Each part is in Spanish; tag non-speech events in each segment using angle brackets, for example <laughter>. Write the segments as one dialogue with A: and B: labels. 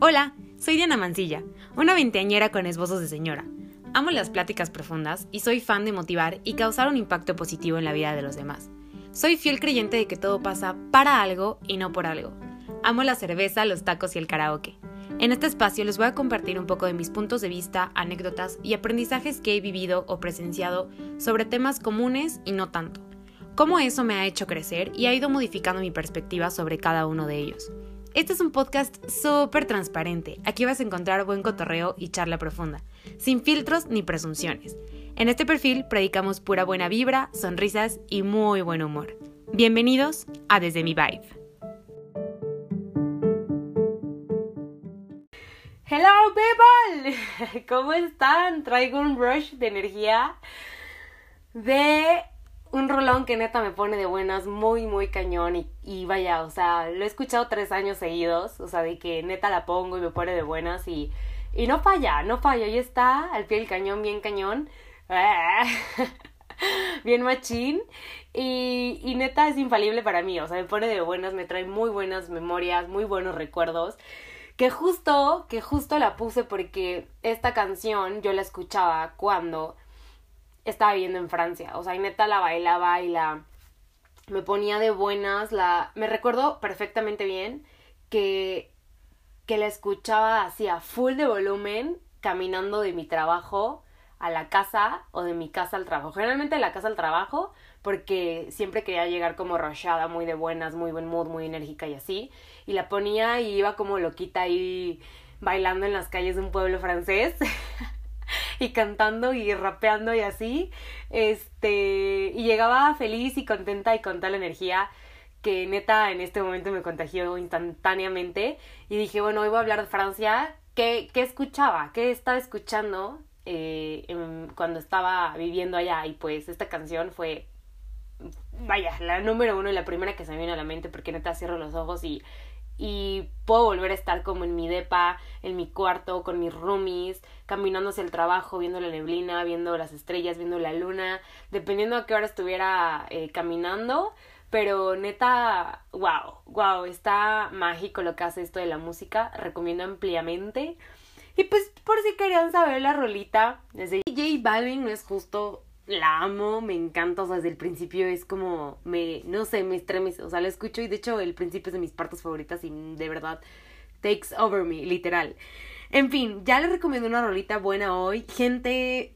A: Hola, soy Diana Mancilla, una veinteañera con esbozos de señora. Amo las pláticas profundas y soy fan de motivar y causar un impacto positivo en la vida de los demás. Soy fiel creyente de que todo pasa para algo y no por algo. Amo la cerveza, los tacos y el karaoke. En este espacio les voy a compartir un poco de mis puntos de vista, anécdotas y aprendizajes que he vivido o presenciado sobre temas comunes y no tanto. Cómo eso me ha hecho crecer y ha ido modificando mi perspectiva sobre cada uno de ellos. Este es un podcast súper transparente. Aquí vas a encontrar buen cotorreo y charla profunda, sin filtros ni presunciones. En este perfil predicamos pura buena vibra, sonrisas y muy buen humor. Bienvenidos a Desde mi Vibe. Hello people, <laughs> ¿cómo están? Traigo un rush de energía de un rolón que neta me pone de buenas, muy, muy cañón. Y, vaya, o sea, lo he escuchado tres años seguidos. O sea, de que neta la pongo y me pone de buenas y, y no falla, no falla. Ahí está, al pie del cañón, bien cañón. <laughs> bien machín. Y, y neta es infalible para mí. O sea, me pone de buenas, me trae muy buenas memorias, muy buenos recuerdos. Que justo, que justo la puse porque esta canción yo la escuchaba cuando estaba viviendo en Francia. O sea, y neta la bailaba y la... Me ponía de buenas, la... Me recuerdo perfectamente bien que, que la escuchaba así a full de volumen, caminando de mi trabajo a la casa o de mi casa al trabajo. Generalmente de la casa al trabajo, porque siempre quería llegar como rochada, muy de buenas, muy buen mood, muy enérgica y así. Y la ponía y iba como loquita ahí bailando en las calles de un pueblo francés. <laughs> <laughs> y cantando y rapeando y así. Este, y llegaba feliz y contenta y con tal energía que neta en este momento me contagió instantáneamente y dije, bueno, hoy voy a hablar de Francia. ¿Qué, qué escuchaba? ¿Qué estaba escuchando eh, cuando estaba viviendo allá? Y pues esta canción fue, vaya, la número uno y la primera que se me vino a la mente porque neta cierro los ojos y y puedo volver a estar como en mi depa, en mi cuarto, con mis roomies, caminando hacia el trabajo, viendo la neblina, viendo las estrellas, viendo la luna, dependiendo a qué hora estuviera eh, caminando. Pero neta, wow, wow, está mágico lo que hace esto de la música, recomiendo ampliamente. Y pues por si querían saber la rolita, desde J Balvin no es justo la amo, me encanta, o sea, desde el principio es como, me, no sé, me estremece, o sea, la escucho y de hecho el principio es de mis partes favoritas y de verdad takes over me, literal. En fin, ya les recomiendo una rolita buena hoy. Gente,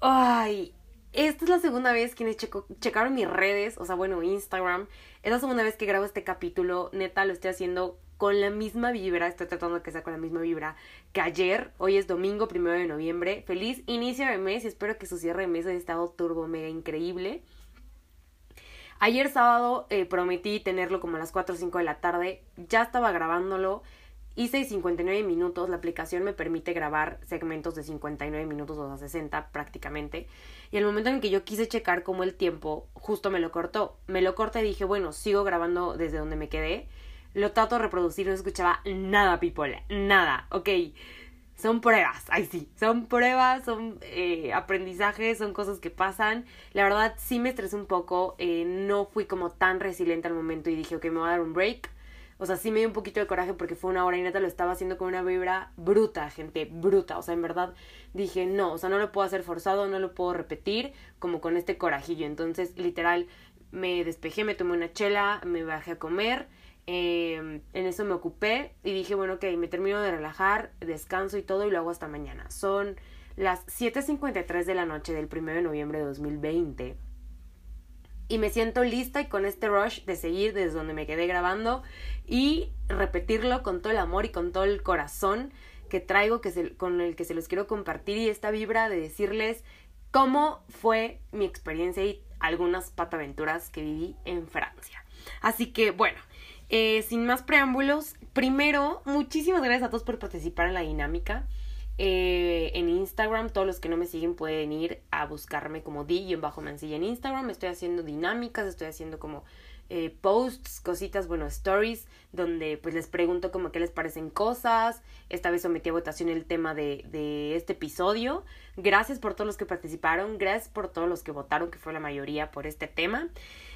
A: ay, esta es la segunda vez checo, checaron mis redes, o sea, bueno, Instagram. Es la segunda vez que grabo este capítulo, neta, lo estoy haciendo con la misma vibra, estoy tratando de que sea con la misma vibra que ayer. Hoy es domingo, primero de noviembre. Feliz inicio de mes y espero que su cierre de mes haya estado turbo mega increíble. Ayer sábado eh, prometí tenerlo como a las 4 o 5 de la tarde. Ya estaba grabándolo. Hice 59 minutos. La aplicación me permite grabar segmentos de 59 minutos o 60 prácticamente. Y el momento en que yo quise checar como el tiempo, justo me lo cortó. Me lo corta y dije, bueno, sigo grabando desde donde me quedé lo trato de reproducir, no escuchaba nada, people, nada, ok. Son pruebas, ay sí, son pruebas, son eh, aprendizajes, son cosas que pasan. La verdad sí me estresé un poco, eh, no fui como tan resiliente al momento y dije, ok, me voy a dar un break. O sea, sí me dio un poquito de coraje porque fue una hora y neta lo estaba haciendo con una vibra bruta, gente, bruta. O sea, en verdad dije, no, o sea, no lo puedo hacer forzado, no lo puedo repetir como con este corajillo. Entonces, literal, me despejé, me tomé una chela, me bajé a comer Em, en eso me ocupé y dije, bueno, ok, me termino de relajar, descanso y todo y lo hago hasta mañana. Son las 7.53 de la noche del 1 de noviembre de 2020. Y me siento lista y con este rush de seguir desde donde me quedé grabando y repetirlo con todo el amor y con todo el corazón que traigo, que con el que se los quiero compartir y esta vibra de decirles cómo fue mi experiencia y algunas pataventuras que viví en Francia. Así que bueno, eh, sin más preámbulos, primero, muchísimas gracias a todos por participar en la dinámica. Eh, en Instagram, todos los que no me siguen pueden ir a buscarme como di bajo mancilla en Instagram. Estoy haciendo dinámicas, estoy haciendo como eh, posts, cositas, bueno, stories, donde pues les pregunto como qué les parecen cosas. Esta vez sometí a votación el tema de, de este episodio. Gracias por todos los que participaron, gracias por todos los que votaron, que fue la mayoría por este tema.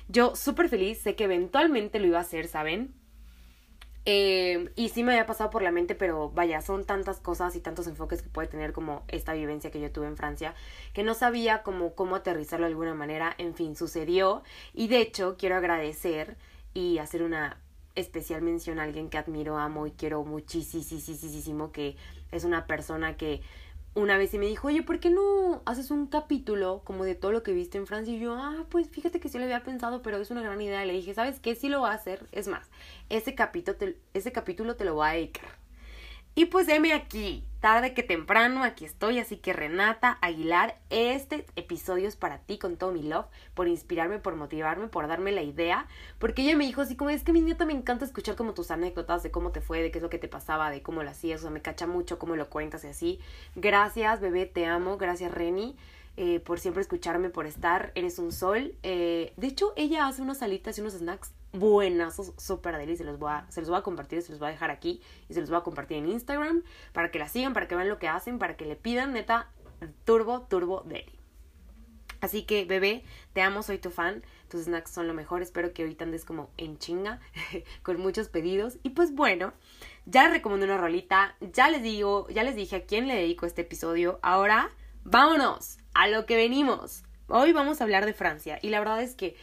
A: Yo súper feliz, sé que eventualmente lo iba a hacer, ¿saben? Eh, y sí me había pasado por la mente, pero vaya, son tantas cosas y tantos enfoques que puede tener como esta vivencia que yo tuve en Francia, que no sabía cómo, cómo aterrizarlo de alguna manera. En fin, sucedió. Y de hecho, quiero agradecer y hacer una especial mención a alguien que admiro, amo y quiero muchísimo, que es una persona que una vez y me dijo, oye, ¿por qué no haces un capítulo como de todo lo que viste en Francia? Y yo, ah, pues fíjate que sí lo había pensado, pero es una gran idea. le dije, ¿sabes qué? Sí lo voy a hacer. Es más, ese capítulo ese capítulo te lo voy a dedicar. Y pues heme aquí, tarde que temprano, aquí estoy, así que Renata Aguilar, este episodio es para ti con todo mi love, por inspirarme, por motivarme, por darme la idea, porque ella me dijo así como, es que mi nieta me encanta escuchar como tus anécdotas de cómo te fue, de qué es lo que te pasaba, de cómo lo hacías, o sea, me cacha mucho cómo lo cuentas y así. Gracias, bebé, te amo, gracias, Reni. Eh, por siempre escucharme, por estar, eres un sol. Eh, de hecho, ella hace unas salitas y unos snacks buenazos, súper deli, se los, voy a, se los voy a compartir, se los voy a dejar aquí y se los voy a compartir en Instagram para que la sigan, para que vean lo que hacen, para que le pidan, neta, turbo, turbo deli. Así que, bebé, te amo, soy tu fan. Tus snacks son lo mejor. Espero que ahorita andes como en chinga, <laughs> con muchos pedidos. Y pues bueno, ya les recomiendo una rolita. Ya les digo, ya les dije a quién le dedico este episodio. Ahora, vámonos a lo que venimos. Hoy vamos a hablar de Francia. Y la verdad es que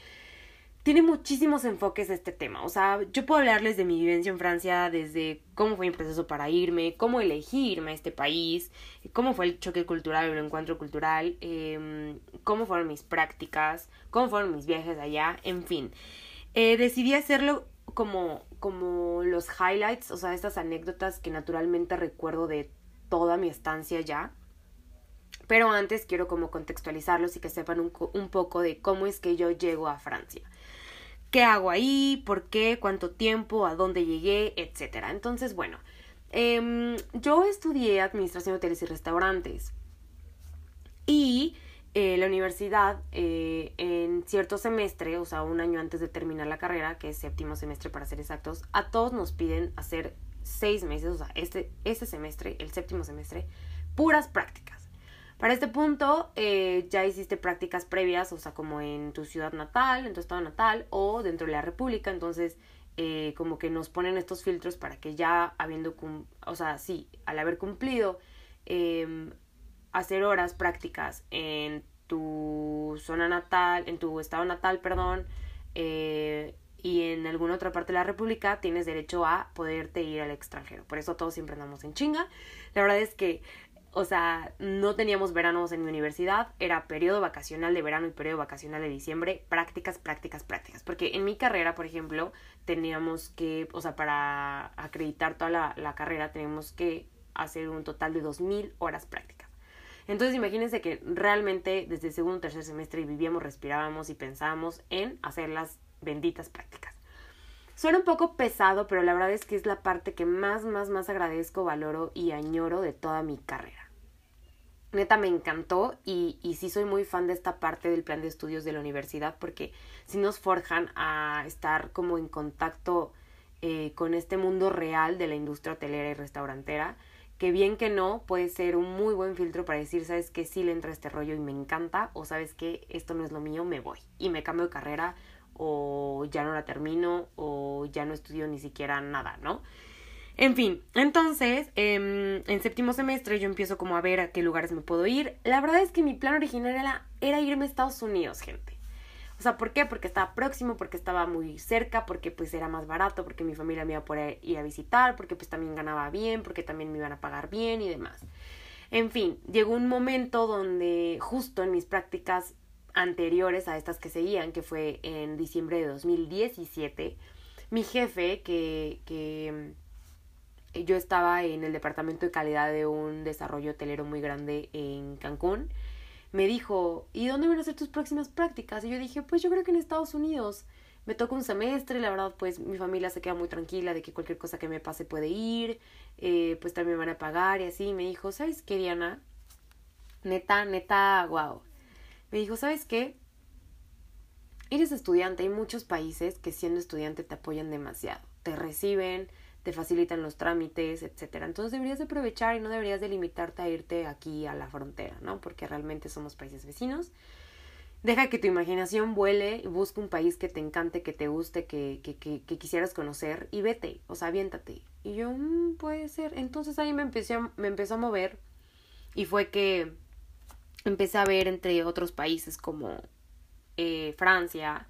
A: tiene muchísimos enfoques este tema. O sea, yo puedo hablarles de mi vivencia en Francia, desde cómo fue mi proceso para irme, cómo elegí irme a este país, cómo fue el choque cultural, el encuentro cultural, em, cómo fueron mis prácticas, cómo fueron mis viajes allá, en fin. Eh, decidí hacerlo como, como los highlights, o sea, estas anécdotas que naturalmente recuerdo de toda mi estancia allá. Pero antes quiero como contextualizarlos y que sepan un, un poco de cómo es que yo llego a Francia qué hago ahí, por qué, cuánto tiempo, a dónde llegué, etc. Entonces, bueno, em, yo estudié Administración de Hoteles y Restaurantes y eh, la universidad eh, en cierto semestre, o sea, un año antes de terminar la carrera, que es séptimo semestre para ser exactos, a todos nos piden hacer seis meses, o sea, este, este semestre, el séptimo semestre, puras prácticas. Para este punto eh, ya hiciste prácticas previas, o sea, como en tu ciudad natal, en tu estado natal o dentro de la República, entonces eh, como que nos ponen estos filtros para que ya habiendo, o sea, sí, al haber cumplido, em, hacer horas prácticas en tu zona natal, en tu estado natal, perdón, eh, y en alguna otra parte de la República tienes derecho a poderte ir al extranjero. Por eso todos siempre andamos en chinga. La verdad es que o sea, no teníamos veranos en mi universidad, era periodo vacacional de verano y periodo vacacional de diciembre, prácticas, prácticas, prácticas. Porque en mi carrera, por ejemplo, teníamos que, o sea, para acreditar toda la, carrera, teníamos que hacer un total de 2.000 horas prácticas. Entonces imagínense que realmente desde el segundo o tercer semestre vivíamos, respirábamos y pensábamos en hacer las benditas prácticas. Suena un poco pesado, pero la verdad es que es la parte que más, más, más agradezco, valoro y añoro de toda mi carrera neta me encantó y, sí soy muy fan de esta parte del plan de estudios de la universidad porque sí nos forjan a estar como en contacto eh, con este mundo real de la industria hotelera y restaurantera que bien que no puede ser un muy buen filtro para decir, sabes que sí le entra este rollo y me encanta o sabes que esto no es lo mío, me voy y me cambio de carrera o ya no la termino o ya no estudio ni siquiera nada, ¿no? En fin, entonces, em, en séptimo semestre yo empiezo como a ver a qué lugares me puedo ir. La verdad es que mi plan original era, irme a Estados Unidos, gente. O sea, ¿por qué? Porque estaba próximo, porque estaba muy cerca, porque pues era más barato, porque mi familia me iba a poder ir a visitar, porque pues también ganaba bien, porque también me iban a pagar bien y demás. En fin, llegó un momento donde justo en mis prácticas anteriores a estas que seguían, que fue en diciembre de 2017, mi jefe, que, que yo estaba en el departamento de calidad de un desarrollo hotelero muy grande en Cancún. Me dijo, ¿y dónde van a ser tus próximas prácticas? Y yo dije, pues yo creo que en Estados Unidos. Me toca un semestre, la verdad, pues mi familia se queda muy tranquila de que cualquier cosa que me pase puede ir, eh, pues también me van a pagar y así. Me dijo, ¿sabes qué, Diana? Neta, neta, wow. Me dijo, ¿sabes qué? Eres estudiante, hay muchos países que siendo estudiante te apoyan demasiado. Te reciben, te facilitan los trámites, etcétera. Entonces deberías de aprovechar y no deberías de limitarte a irte aquí a la frontera, ¿no? Porque realmente somos países vecinos. deja que tu imaginación vuele y busca un país que te encante, que te guste, que, que, que, quisieras conocer y vete, o sea, aviéntate. Y yo, mm, puede ser. Entonces ahí me empecé me empezó a mover y fue que empecé a ver entre otros países como eh, Francia,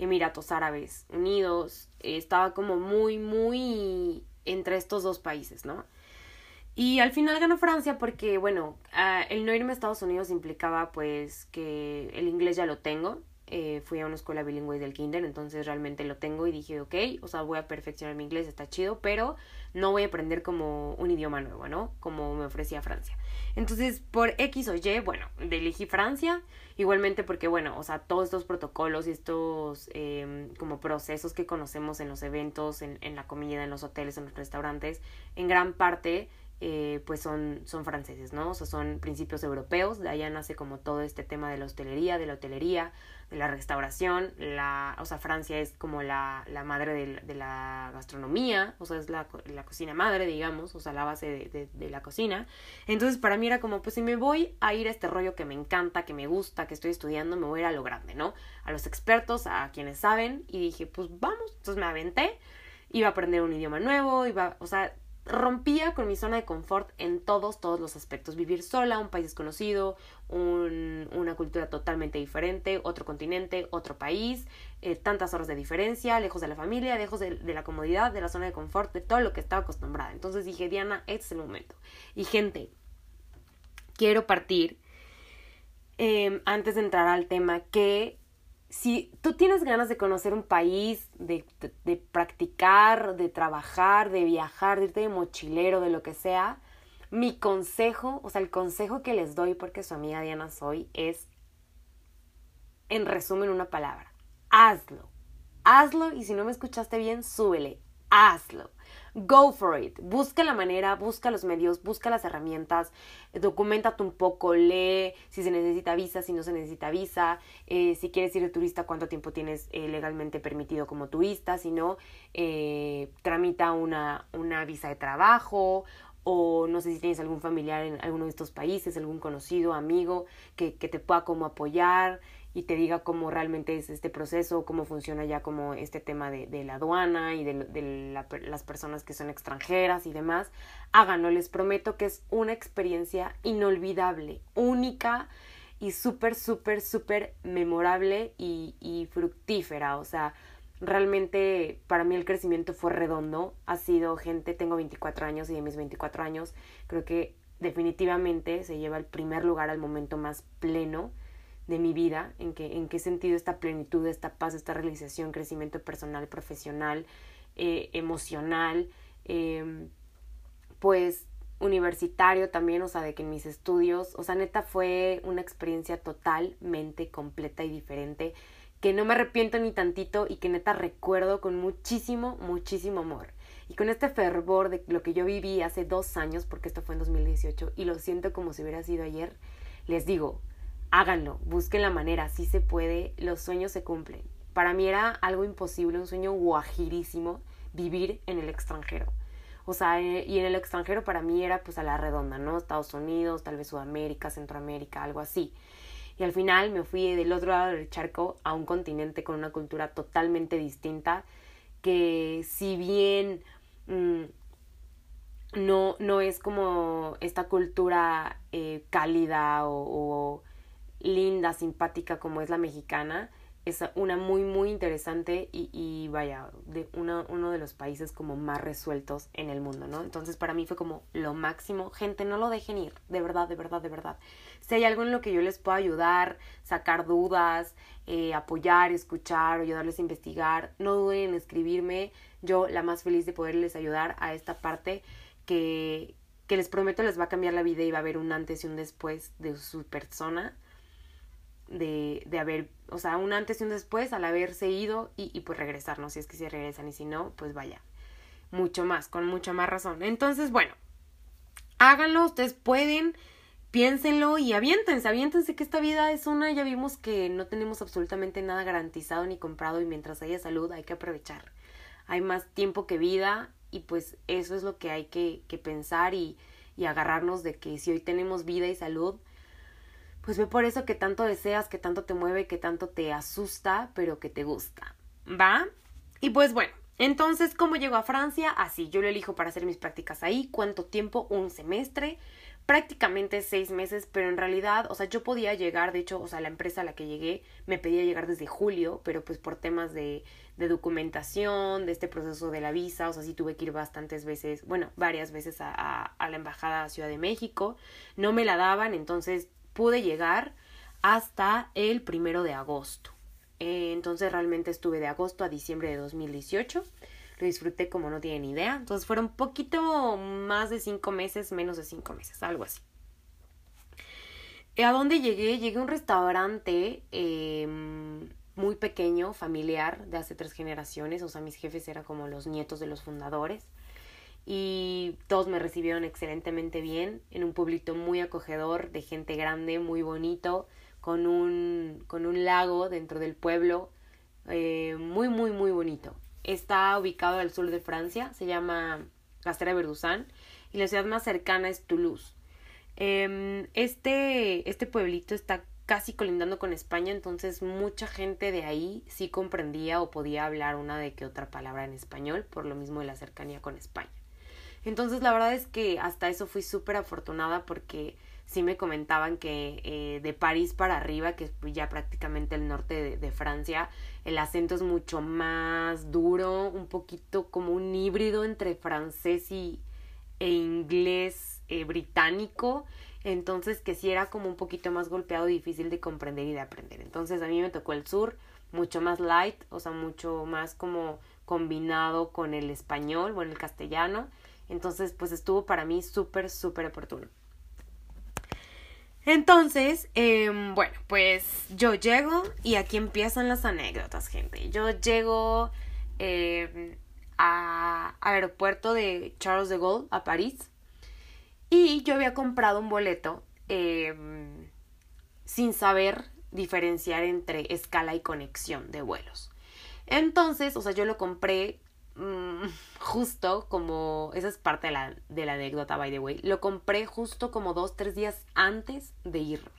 A: Emiratos Árabes Unidos, estaba como muy, muy entre estos dos países, ¿no? Y al final ganó Francia porque, bueno, ah, el no irme a Estados Unidos implicaba pues que el inglés ya lo tengo. Eh, fui a una escuela bilingüe del kinder, entonces realmente lo tengo y dije, ok, o sea, voy a perfeccionar mi inglés, está chido, pero no voy a aprender como un idioma nuevo, ¿no? Como me ofrecía Francia. Entonces, por X o Y, bueno, elegí Francia, igualmente porque, bueno, o sea, todos estos protocolos y estos em, como procesos que conocemos en los eventos, en, en la comida, en los hoteles, en los restaurantes, en gran parte eh, pues son, son franceses, ¿no? O sea, son principios europeos, de allá nace como todo este tema de la hostelería, de la hotelería, la restauración, la, o sea, Francia es como la, la madre de, la gastronomía, o sea, es la, la, cocina madre, digamos, o sea, la base de, de, de, la cocina. Entonces, para mí era como, pues si me voy a ir a este rollo que me encanta, que me gusta, que estoy estudiando, me voy a ir a lo grande, ¿no? A los expertos, a quienes saben, y dije, pues vamos, entonces me aventé, iba a aprender un idioma nuevo, iba, o sea, rompía con mi zona de confort en todos, todos los aspectos. Vivir sola, un país desconocido, un, una cultura totalmente diferente, otro continente, otro país, eh, tantas horas de diferencia, lejos de la familia, lejos de, de, la comodidad, de la zona de confort, de todo lo que estaba acostumbrada. Entonces dije, Diana, este es el momento. Y gente, quiero partir, eh, antes de entrar al tema, que si tú tienes ganas de conocer un país, de, de, practicar, de trabajar, de viajar, de irte de mochilero, de lo que sea, mi consejo, o sea, el consejo que les doy porque su amiga Diana soy, es, en resumen, una palabra, hazlo. Hazlo y si no me escuchaste bien, súbele, hazlo. Go for it. Busca la manera, busca los medios, busca las herramientas, documentate un poco, lee si se necesita visa, si no se necesita visa, eh, si quieres ir de turista, cuánto tiempo tienes eh, legalmente permitido como turista, si no, eh, tramita una, una visa de trabajo o no sé si tienes algún familiar en alguno de estos países, algún conocido, amigo que, que te pueda como apoyar y te diga cómo realmente es este proceso, cómo funciona ya como este tema de, de la aduana y de, de la, las personas que son extranjeras y demás, háganlo, les prometo que es una experiencia inolvidable, única y súper, súper, súper memorable y, y fructífera, o sea, realmente para mí el crecimiento fue redondo, ha sido gente, tengo 24 años y de mis 24 años creo que definitivamente se lleva el primer lugar al momento más pleno de mi vida, en, en qué sentido esta plenitud, esta paz, esta realización, crecimiento personal, profesional, eh, emocional, eh, pues universitario también, o sea, de que en mis estudios, o sea, neta fue una experiencia totalmente completa y diferente, que no me arrepiento ni tantito y que neta recuerdo con muchísimo, muchísimo amor. Y con este fervor de lo que yo viví hace dos años, porque esto fue en 2018, y lo siento como si hubiera sido ayer, les digo, háganlo, busquen la manera, si se puede, los sueños se cumplen. Para mí era algo imposible, un sueño guajirísimo, vivir en el extranjero. O sea, eh, y en el extranjero para mí era pues a la redonda, ¿no? Estados Unidos, tal vez Sudamérica, Centroamérica, algo así. Y al final me fui del otro lado del charco a un continente con una cultura totalmente distinta, que si bien mmm, no, no es como esta cultura eh, cálida o linda, simpática como es la mexicana, es una muy muy interesante y, y vaya, de una, uno de los países como más resueltos en el mundo, ¿no? Entonces para mí fue como lo máximo. Gente, no lo dejen ir, de verdad, de verdad, de verdad. Si hay algo en lo que yo les pueda ayudar, sacar dudas, eh, apoyar, escuchar ayudarles a investigar, no duden en escribirme. Yo la más feliz de poderles ayudar a esta parte que, que les prometo les va a cambiar la vida y va a haber un antes y un después de su persona de, de haber, o sea, un antes y un después al haberse ido y, y pues regresarnos, si es que se regresan y si no, pues vaya, mucho más, con mucha más razón. Entonces, bueno, háganlo, ustedes pueden, piénsenlo y aviéntense, aviéntense que esta vida es una, ya vimos que no tenemos absolutamente nada garantizado ni comprado y mientras haya salud hay que aprovechar. Hay más tiempo que vida y pues eso es lo que hay que, que pensar y, y agarrarnos de que si hoy tenemos vida y salud, pues ve por eso que tanto deseas, que tanto te mueve, que tanto te asusta, pero que te gusta. ¿Va? Y pues bueno, entonces, ¿cómo llego a Francia? Así, yo lo elijo para hacer mis prácticas ahí. ¿Cuánto tiempo? Un semestre prácticamente seis meses, pero en realidad, o sea, yo podía llegar, de hecho, o sea, la empresa a la que llegué me pedía llegar desde julio, pero pues por temas de, de documentación, de este proceso de la visa, o sea, sí tuve que ir bastantes veces, bueno, varias veces a, a, la Embajada Ciudad de México, no me la daban, entonces pude llegar hasta el primero de agosto. Eh, entonces realmente estuve de agosto a diciembre de 2018 lo disfruté como no tienen idea. Entonces fueron un poquito más de cinco meses, menos de cinco meses, algo así. ¿A dónde llegué? Llegué a un restaurante em, muy pequeño, familiar, de hace tres generaciones. O sea, mis jefes eran como los nietos de los fundadores. Y todos me recibieron excelentemente bien en un pueblito muy acogedor, de gente grande, muy bonito, con un, con un lago dentro del pueblo. Eh, muy, muy, muy bonito. Está ubicado al sur de Francia, se llama Castera Verduzán y la ciudad más cercana es Toulouse. Em, este, este pueblito está casi colindando con España, entonces mucha gente de ahí sí comprendía o podía hablar una de que otra palabra en español, por lo mismo de la cercanía con España. Entonces la verdad es que hasta eso fui súper afortunada porque sí me comentaban que eh, de París para arriba, que es ya prácticamente el norte de, Francia, el acento es mucho más duro, un poquito como un híbrido entre francés y, e inglés eh, británico. Entonces que sí era como un poquito más golpeado, difícil de comprender y de aprender. Entonces a mí me tocó el sur, mucho más light, o sea, mucho más como combinado con el español o el castellano. Entonces pues estuvo para mí súper, súper oportuno. Entonces, em, bueno, pues yo llego y aquí empiezan las anécdotas, gente. Yo llego eh, a, aeropuerto de Charles de Gaulle, a París, y yo había comprado un boleto em, sin saber diferenciar entre escala y conexión de vuelos. Entonces, o sea, yo lo compré Mm, justo como, esa es parte de la, de la anécdota, by the way, lo compré justo como dos, tres días antes de irme.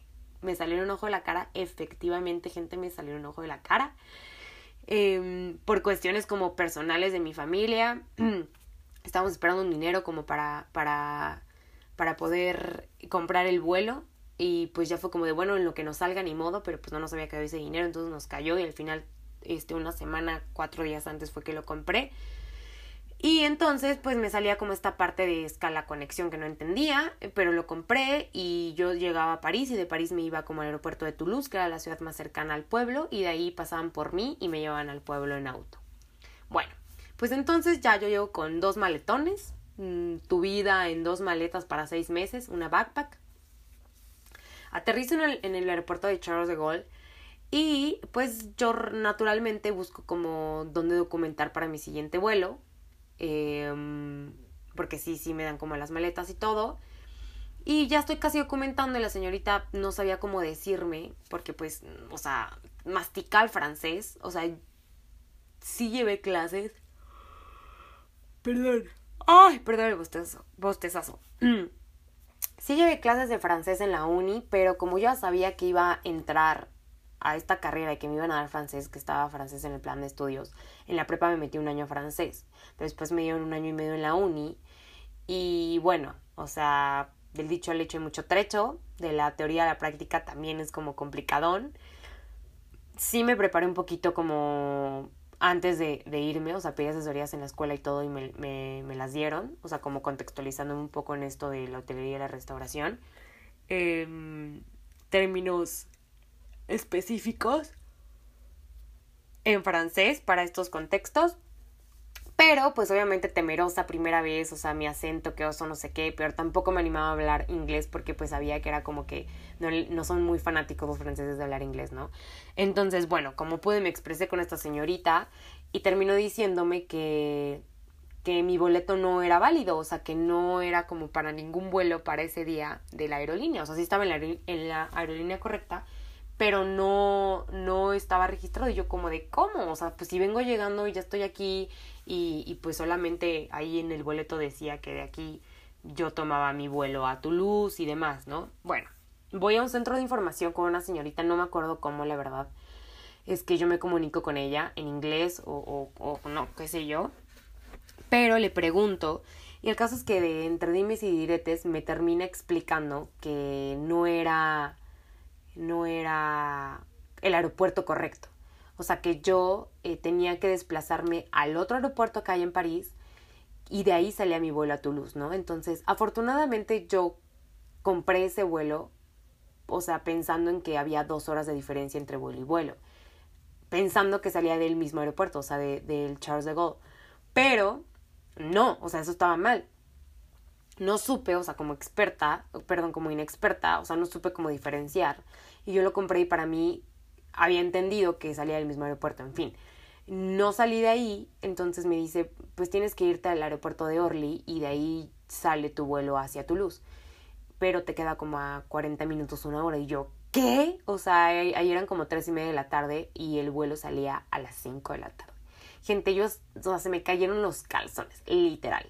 A: Me salió un ojo de la cara, efectivamente, gente, me salió un ojo de la cara. Em, por cuestiones como personales de mi familia. <clears throat> Estábamos esperando un dinero como para, para, para poder comprar el vuelo. Y pues ya fue como de, bueno, en lo que nos salga ni modo, pero pues no nos había quedado ese dinero, entonces nos cayó y al final este, una semana, cuatro días antes fue que lo compré. Y entonces pues me salía como esta parte de escala conexión que no entendía, pero lo compré y yo llegaba a París y de París me iba como al aeropuerto de Toulouse, que era la ciudad más cercana al pueblo, y de ahí pasaban por mí y me llevaban al pueblo en auto. Bueno, pues entonces ya yo llego con dos maletones, mm, tu vida en dos maletas para seis meses, una backpack. Aterrizo en el, en el aeropuerto de Charles de Gaulle y pues yo naturalmente busco como dónde documentar para mi siguiente vuelo. Em, porque sí, sí me dan como las maletas y todo. Y ya estoy casi documentando y la señorita no sabía cómo decirme, porque pues, o sea, mastica el francés, o sea, sí llevé clases. Perdón. Ay, perdón el bostezo, bostezazo. <clears throat> sí llevé clases de francés en la uni, pero como yo sabía que iba a entrar a esta carrera y que me iban a dar francés, que estaba francés en el plan de estudios, en la prepa me metí un año francés, después me dieron un año y medio en la uni y bueno, o sea, del dicho al hecho hay mucho trecho, de la teoría a la práctica también es como complicadón. Sí me preparé un poquito como antes de, irme, o sea, pedí asesorías en la escuela y todo y me, me, las dieron, o sea, como contextualizando un poco en esto de la hotelería y la restauración. Em, términos específicos en francés para estos contextos. Pero pues obviamente temerosa primera vez, o sea, mi acento, que oso, no sé qué, pero tampoco me animaba a hablar inglés porque pues sabía que era como que no, no son muy fanáticos los franceses de hablar inglés, ¿no? Entonces, bueno, como pude me expresé con esta señorita y terminó diciéndome que que mi boleto no era válido, o sea, que no era como para ningún vuelo para ese día de la aerolínea, o sea, sí estaba en la, en la aerolínea correcta, pero no, no estaba registrado. Y yo como de, ¿cómo? O sea, pues si vengo llegando y ya estoy aquí y, y pues solamente ahí en el boleto decía que de aquí yo tomaba mi vuelo a Toulouse y demás, ¿no? Bueno, voy a un centro de información con una señorita, no me acuerdo cómo, la verdad. Es que yo me comunico con ella en inglés o, o, o no, qué sé yo. Pero le pregunto, y el caso es que de entre dimes y diretes me termina explicando que no era, no era el aeropuerto correcto. O sea que yo eh, tenía que desplazarme al otro aeropuerto que hay en París y de ahí salía mi vuelo a Toulouse, ¿no? Entonces, afortunadamente yo compré ese vuelo, o sea, pensando en que había dos horas de diferencia entre vuelo y vuelo, pensando que salía del mismo aeropuerto, o sea, del Charles de Gaulle. Pero, no, o sea, eso estaba mal. No supe, o sea, como experta, perdón, como inexperta, o sea, no supe cómo diferenciar. Y yo lo compré y para mí había entendido que salía del mismo aeropuerto, en fin. No salí de ahí, entonces me dice, pues tienes que irte al aeropuerto de Orly y de ahí sale tu vuelo hacia Toulouse. Pero te queda como a 40 minutos, una hora. Y yo, ¿qué? O sea, ahí eran como tres y media de la tarde y el vuelo salía a las 5 de la tarde. Gente, yo, o sea, se me cayeron los calzones, literal.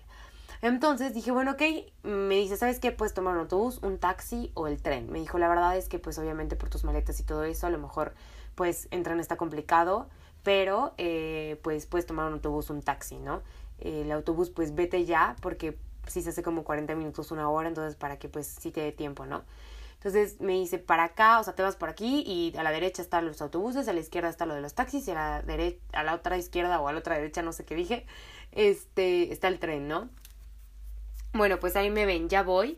A: Entonces dije, bueno, ok, me dice, ¿sabes qué? Puedes tomar un autobús, un taxi o el tren. Me dijo, la verdad es que pues obviamente por tus maletas y todo eso, a lo mejor pues entran está complicado, pero eh, pues puedes tomar un autobús, un taxi, ¿no? El autobús pues vete ya porque si se hace como 40 minutos, una hora, entonces para que pues sí te dé tiempo, ¿no? Entonces me dice, para acá, o sea, te vas por aquí y a la derecha están los autobuses, a la izquierda está lo de los taxis y a la, derecha, a la otra izquierda o a la otra derecha, no sé qué dije, este, está el tren, ¿no? Bueno, pues ahí me ven, ya voy.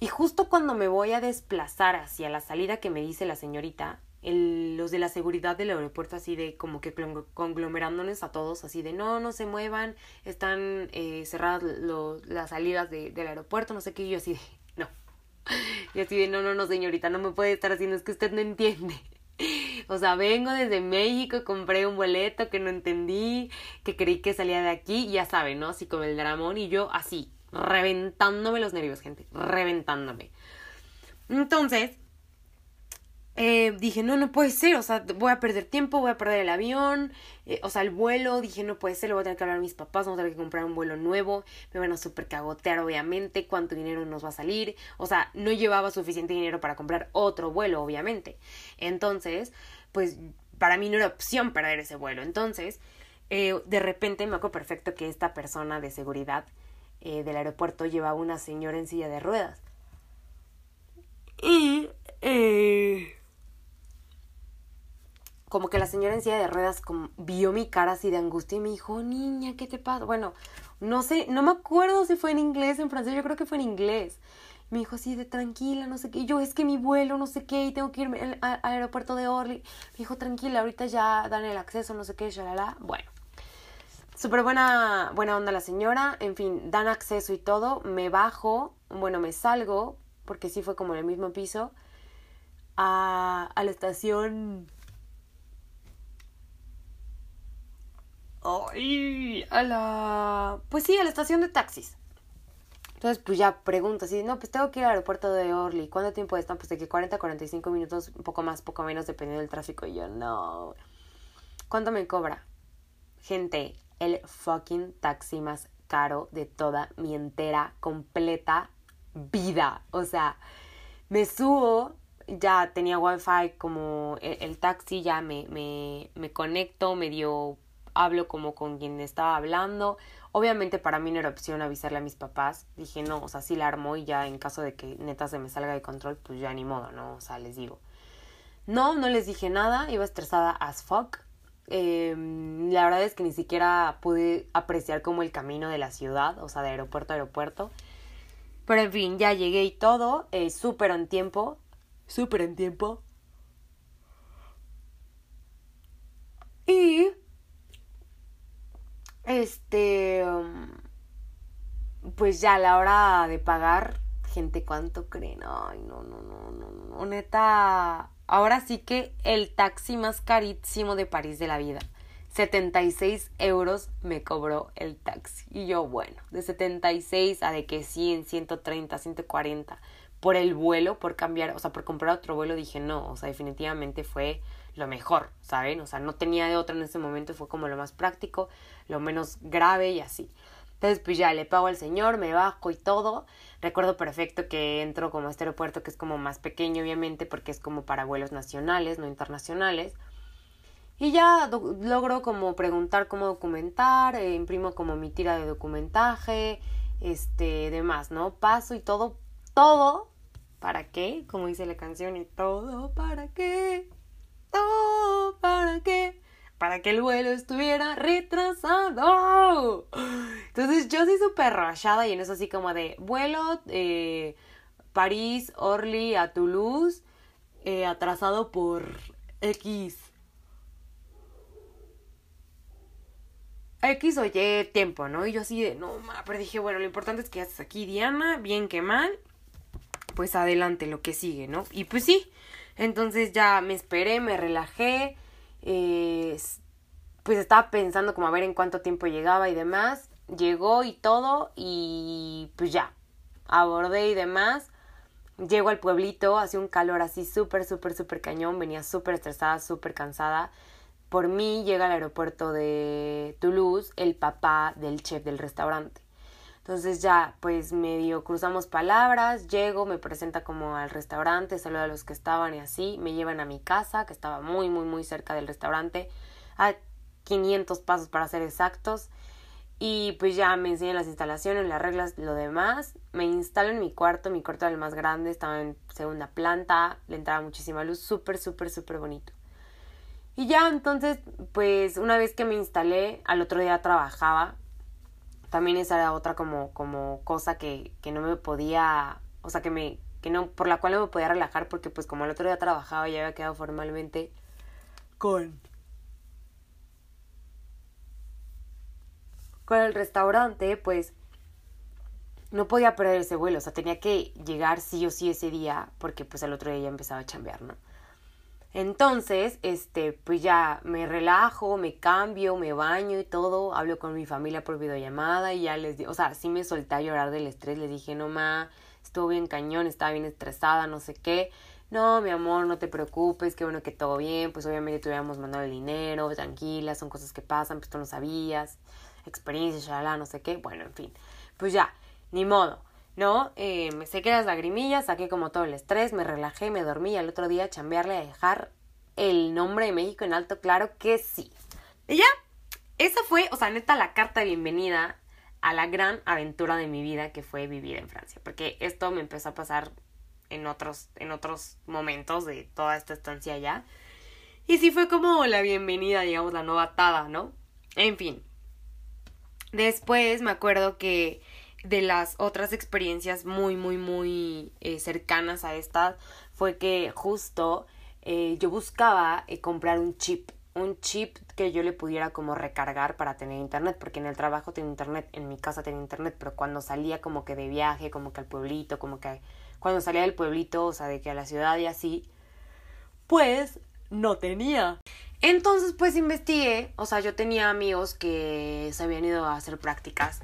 A: Y justo cuando me voy a desplazar hacia la salida que me dice la señorita, los de la seguridad del aeropuerto así de como que conglomerándonos a todos, así de no, no se muevan, están eh, cerradas las salidas de, del aeropuerto, no sé qué, y yo así de no. <laughs> Y así de no, no, no, señorita, no me puede estar haciendo, es que usted no entiende. <laughs> O sea, vengo desde México, compré un boleto que no entendí, que creí que salía de aquí, ya saben, ¿no? Así como el dramón, y yo así, reventándome los nervios, gente, reventándome. Entonces, eh, dije, no, no puede ser, o sea, voy a perder tiempo, voy a perder el avión, eh, o sea, el vuelo, dije, no puede ser, le voy a tener que hablar a mis papás, vamos a tener que comprar un vuelo nuevo, me van a super cagotear, obviamente, cuánto dinero nos va a salir, o sea, no llevaba suficiente dinero para comprar otro vuelo, obviamente. Entonces, pues, para mí no era opción perder ese vuelo. Entonces, eh, de repente me acuerdo perfecto que esta persona de seguridad eh, del aeropuerto llevaba una señora en silla de ruedas. Y eh, como que la señora en silla de ruedas como, vio mi cara así de angustia y me dijo, niña, ¿qué te pasa? Bueno, no sé, no me acuerdo si fue en inglés en francés, yo creo que fue en inglés. Me dijo así de tranquila, no sé qué. yo es que mi vuelo, no sé qué, y tengo que irme al, aeropuerto de Orly. Me dijo tranquila, ahorita ya dan el acceso, no sé qué, shalala. Bueno, Súper buena, buena onda la señora, en fin, dan acceso y todo, me bajo, bueno, me salgo, porque sí fue como en el mismo piso, a, a la estación... Ay, a la... Pues sí, a la estación de taxis. Entonces, pues ya pregunto así, no, pues tengo que ir al aeropuerto de Orly. ¿Cuánto tiempo están? Pues de que 40, 45 minutos, un poco más, poco menos, dependiendo del tráfico. Y yo, no. ¿Cuánto me cobra? Gente, el fucking taxi más caro de toda mi entera, completa vida. O sea, me subo, ya tenía wifi como el, taxi, ya me, me, me conecto, medio hablo como con quien estaba hablando. Obviamente para mí no era opción avisarle a mis papás. Dije, no, o sea, sí la armo y ya en caso de que neta se me salga de control, pues ya ni modo, ¿no? O sea, les digo. No, no les dije nada, iba estresada as fuck. Em, la verdad es que ni siquiera pude apreciar como el camino de la ciudad, o sea, de aeropuerto a aeropuerto. Pero en fin, ya llegué y todo, eh, súper en tiempo, súper en tiempo. Y... Este... Um, pues ya a la hora de pagar, gente, ¿cuánto creen? Ay, no, no, no, no, no, neta Ahora sí que el taxi más carísimo de París de la vida. 76 euros me cobró el taxi. Y yo, bueno, de 76 a de que 100, 130, 140 por el vuelo, por cambiar, o sea, por comprar otro vuelo, dije no, o sea, definitivamente fue lo mejor, ¿saben? O sea, no tenía de otra en ese momento, fue como lo más práctico, lo menos grave y así. Entonces, pues ya le pago al señor, me bajo y todo. Recuerdo perfecto que entro como a este aeropuerto que es como más pequeño, obviamente, porque es como para vuelos nacionales, no internacionales. Y ya logro como preguntar cómo documentar, eh, imprimo como mi tira de documentaje, este, demás, ¿no? Paso y todo, todo, ¿para qué? Como dice la canción, y todo, ¿para qué? Todo, ¿para qué? Para que el vuelo estuviera retrasado. Entonces yo soy súper rachada y en eso así como de vuelo eh, París, Orly a Toulouse, eh, atrasado por X X o Y tiempo, ¿no? Y yo así de, no, ma, pero dije, bueno, lo importante es que estás aquí, Diana, bien que mal, pues adelante, lo que sigue, ¿no? Y pues sí, entonces ya me esperé, me relajé, eh, pues estaba pensando como a ver en cuánto tiempo llegaba y demás, llegó y todo, y pues ya, abordé y demás. Llego al pueblito, hacía un calor así súper, súper, súper cañón, venía súper estresada, súper cansada por mí llega al aeropuerto de Toulouse el papá del chef del restaurante. Entonces ya, pues medio cruzamos palabras, llego, me presenta como al restaurante, saludo a los que estaban y así, me llevan a mi casa, que estaba muy, muy, muy cerca del restaurante, a 500 pasos para ser exactos. Y pues ya me enseñan las instalaciones, las reglas, lo demás. Me instalo en mi cuarto, mi cuarto era el más grande, estaba en segunda planta, le entraba muchísima luz, súper, súper, súper bonito. Y ya entonces, pues una vez que me instalé, al otro día trabajaba. También esa era otra como, como cosa que, que no me podía, o sea, que me, que no, por la cual no me podía relajar porque pues como al otro día trabajaba y había quedado formalmente con con el restaurante, pues no podía perder ese vuelo, o sea, tenía que llegar sí o sí ese día porque pues el otro día ya empezaba a chambear, ¿no? Entonces, este, pues ya me relajo, me cambio, me baño y todo, hablo con mi familia por videollamada y ya les digo, o sea, sí me solté a llorar del estrés, les dije, no ma, estuvo bien cañón, estaba bien estresada, no sé qué. No, mi amor, no te preocupes, qué bueno que todo bien, pues obviamente te hubiéramos mandado el dinero, tranquila, son cosas que pasan, pues tú no sabías, experiencia, shalala, no sé qué, bueno, en fin, pues ya, ni modo. ¿No? Eh, me sequé las lagrimillas, saqué como todo el estrés, me relajé, me dormí y al otro día chambearle a dejar el nombre de México en alto, claro que sí. Y ya, esa fue, o sea, neta, la carta de bienvenida a la gran aventura de mi vida que fue vivir en Francia, porque esto me empezó a pasar en otros, en otros momentos de toda esta estancia allá. Y sí fue como la bienvenida, digamos, la novatada, ¿no? En fin. Después me acuerdo que de las otras experiencias muy, muy, muy eh, cercanas a esta fue que justo eh, yo buscaba eh, comprar un chip, un chip que yo le pudiera como recargar para tener internet, porque en el trabajo tenía internet, en mi casa tenía internet, pero cuando salía como que de viaje, como que al pueblito, como que cuando salía del pueblito, o sea, de que a la ciudad y así, pues no tenía. Entonces pues investigué, o sea, yo tenía amigos que se habían ido a hacer prácticas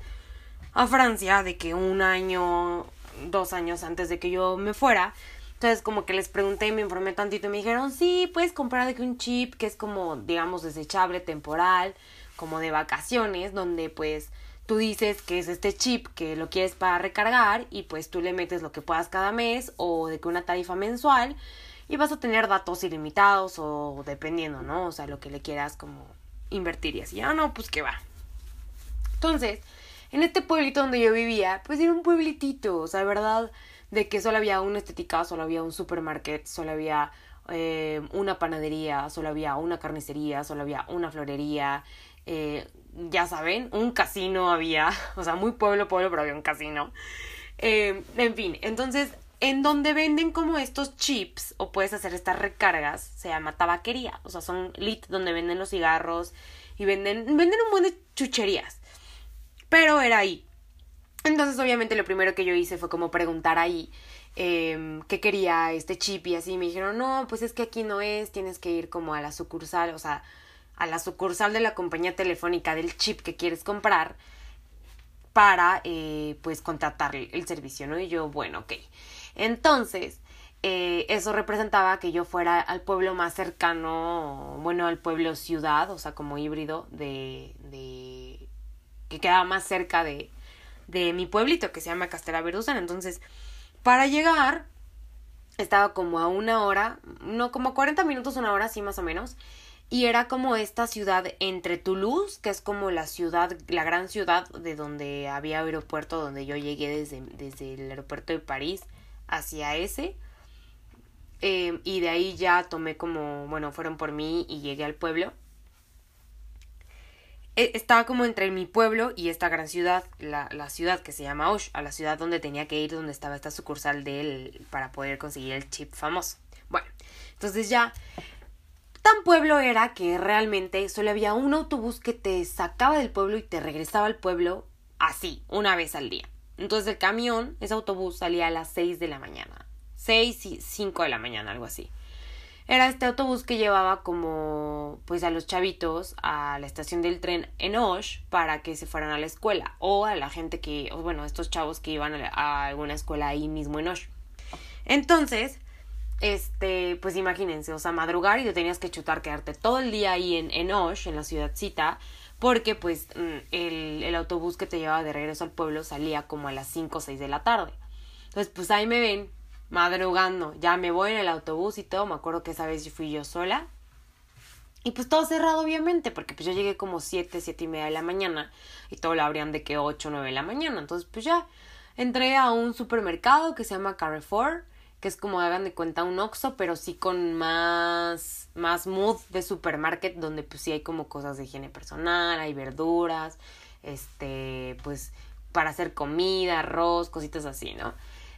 A: a Francia de que un año, dos años antes de que yo me fuera. Entonces como que les pregunté, me informé tantito y me dijeron, sí, puedes comprar de que un chip que es como, digamos, desechable, temporal, como de vacaciones, donde pues tú dices que es este chip que lo quieres para recargar y pues tú le metes lo que puedas cada mes o de que una tarifa mensual y vas a tener datos ilimitados o dependiendo, ¿no? O sea, lo que le quieras como invertir y así. Ah, no, pues que va. Entonces, en este pueblito donde yo vivía, pues era un pueblitito, o sea, verdad, de que solo había una estética, solo había un supermarket, solo había eh, una panadería, solo había una carnicería, solo había una florería, eh, ya saben, un casino había, <laughs> o sea, muy pueblo, pueblo, pero había un casino. Eh, en fin, entonces, en donde venden como estos chips o puedes hacer estas recargas, se llama tabaquería, o sea, son lit donde venden los cigarros y venden, venden un buen de chucherías pero era ahí. Entonces, obviamente, lo primero que yo hice fue como preguntar ahí eh, qué quería este chip y así. Me dijeron, no, pues es que aquí no es, tienes que ir como a la sucursal, o sea, a la sucursal de la compañía telefónica del chip que quieres comprar para, eh, pues, contratar el servicio, ¿no? Y yo, bueno, ok. Entonces, eh, eso representaba que yo fuera al pueblo más cercano, bueno, al pueblo ciudad, o sea, como híbrido de, de que quedaba más cerca de, de mi pueblito que se llama Castela Verduzana. Entonces, para llegar, estaba como a una hora, no, como 40 minutos, una hora, sí, más o menos. Y era como esta ciudad entre Toulouse, que es como la ciudad, la gran ciudad de donde había aeropuerto, donde yo llegué desde, desde el aeropuerto de París hacia ese. Eh, y de ahí ya tomé como, bueno, fueron por mí y llegué al pueblo. E, estaba como entre mi pueblo y esta gran ciudad, la, la ciudad que se llama Osh, a la ciudad donde tenía que ir, donde estaba esta sucursal de él para poder conseguir el chip famoso. Bueno, entonces ya tan pueblo era que realmente solo había un autobús que te sacaba del pueblo y te regresaba al pueblo así, una vez al día. Entonces el camión, ese autobús salía a las 6 de la mañana. 6 y 5 de la mañana, algo así era este autobús que llevaba como pues a los chavitos a la estación del tren en Osh para que se fueran a la escuela o a la gente que bueno estos chavos que iban a, alguna escuela ahí mismo en Osh. Entonces este pues imagínense o sea madrugar y te tenías que chutar quedarte todo el día ahí en, en Osh en la ciudadcita porque pues mm, el, el autobús que te llevaba de regreso al pueblo salía como a las 5 o 6 de la tarde. Entonces pues ahí me ven madrugando, ya me voy en el autobús y todo, me acuerdo que esa vez fui yo sola. Y pues todo cerrado obviamente, porque pues yo llegué como siete, siete y media de la mañana y todo lo abrían de que ocho, nueve de la mañana. Entonces pues ya entré a un supermercado que se llama Carrefour, que es como hagan de cuenta un Oxxo, pero sí con más, más mood de supermarket, donde pues sí hay como cosas de higiene personal, hay verduras, este, pues para hacer comida, arroz, cositas así, ¿no?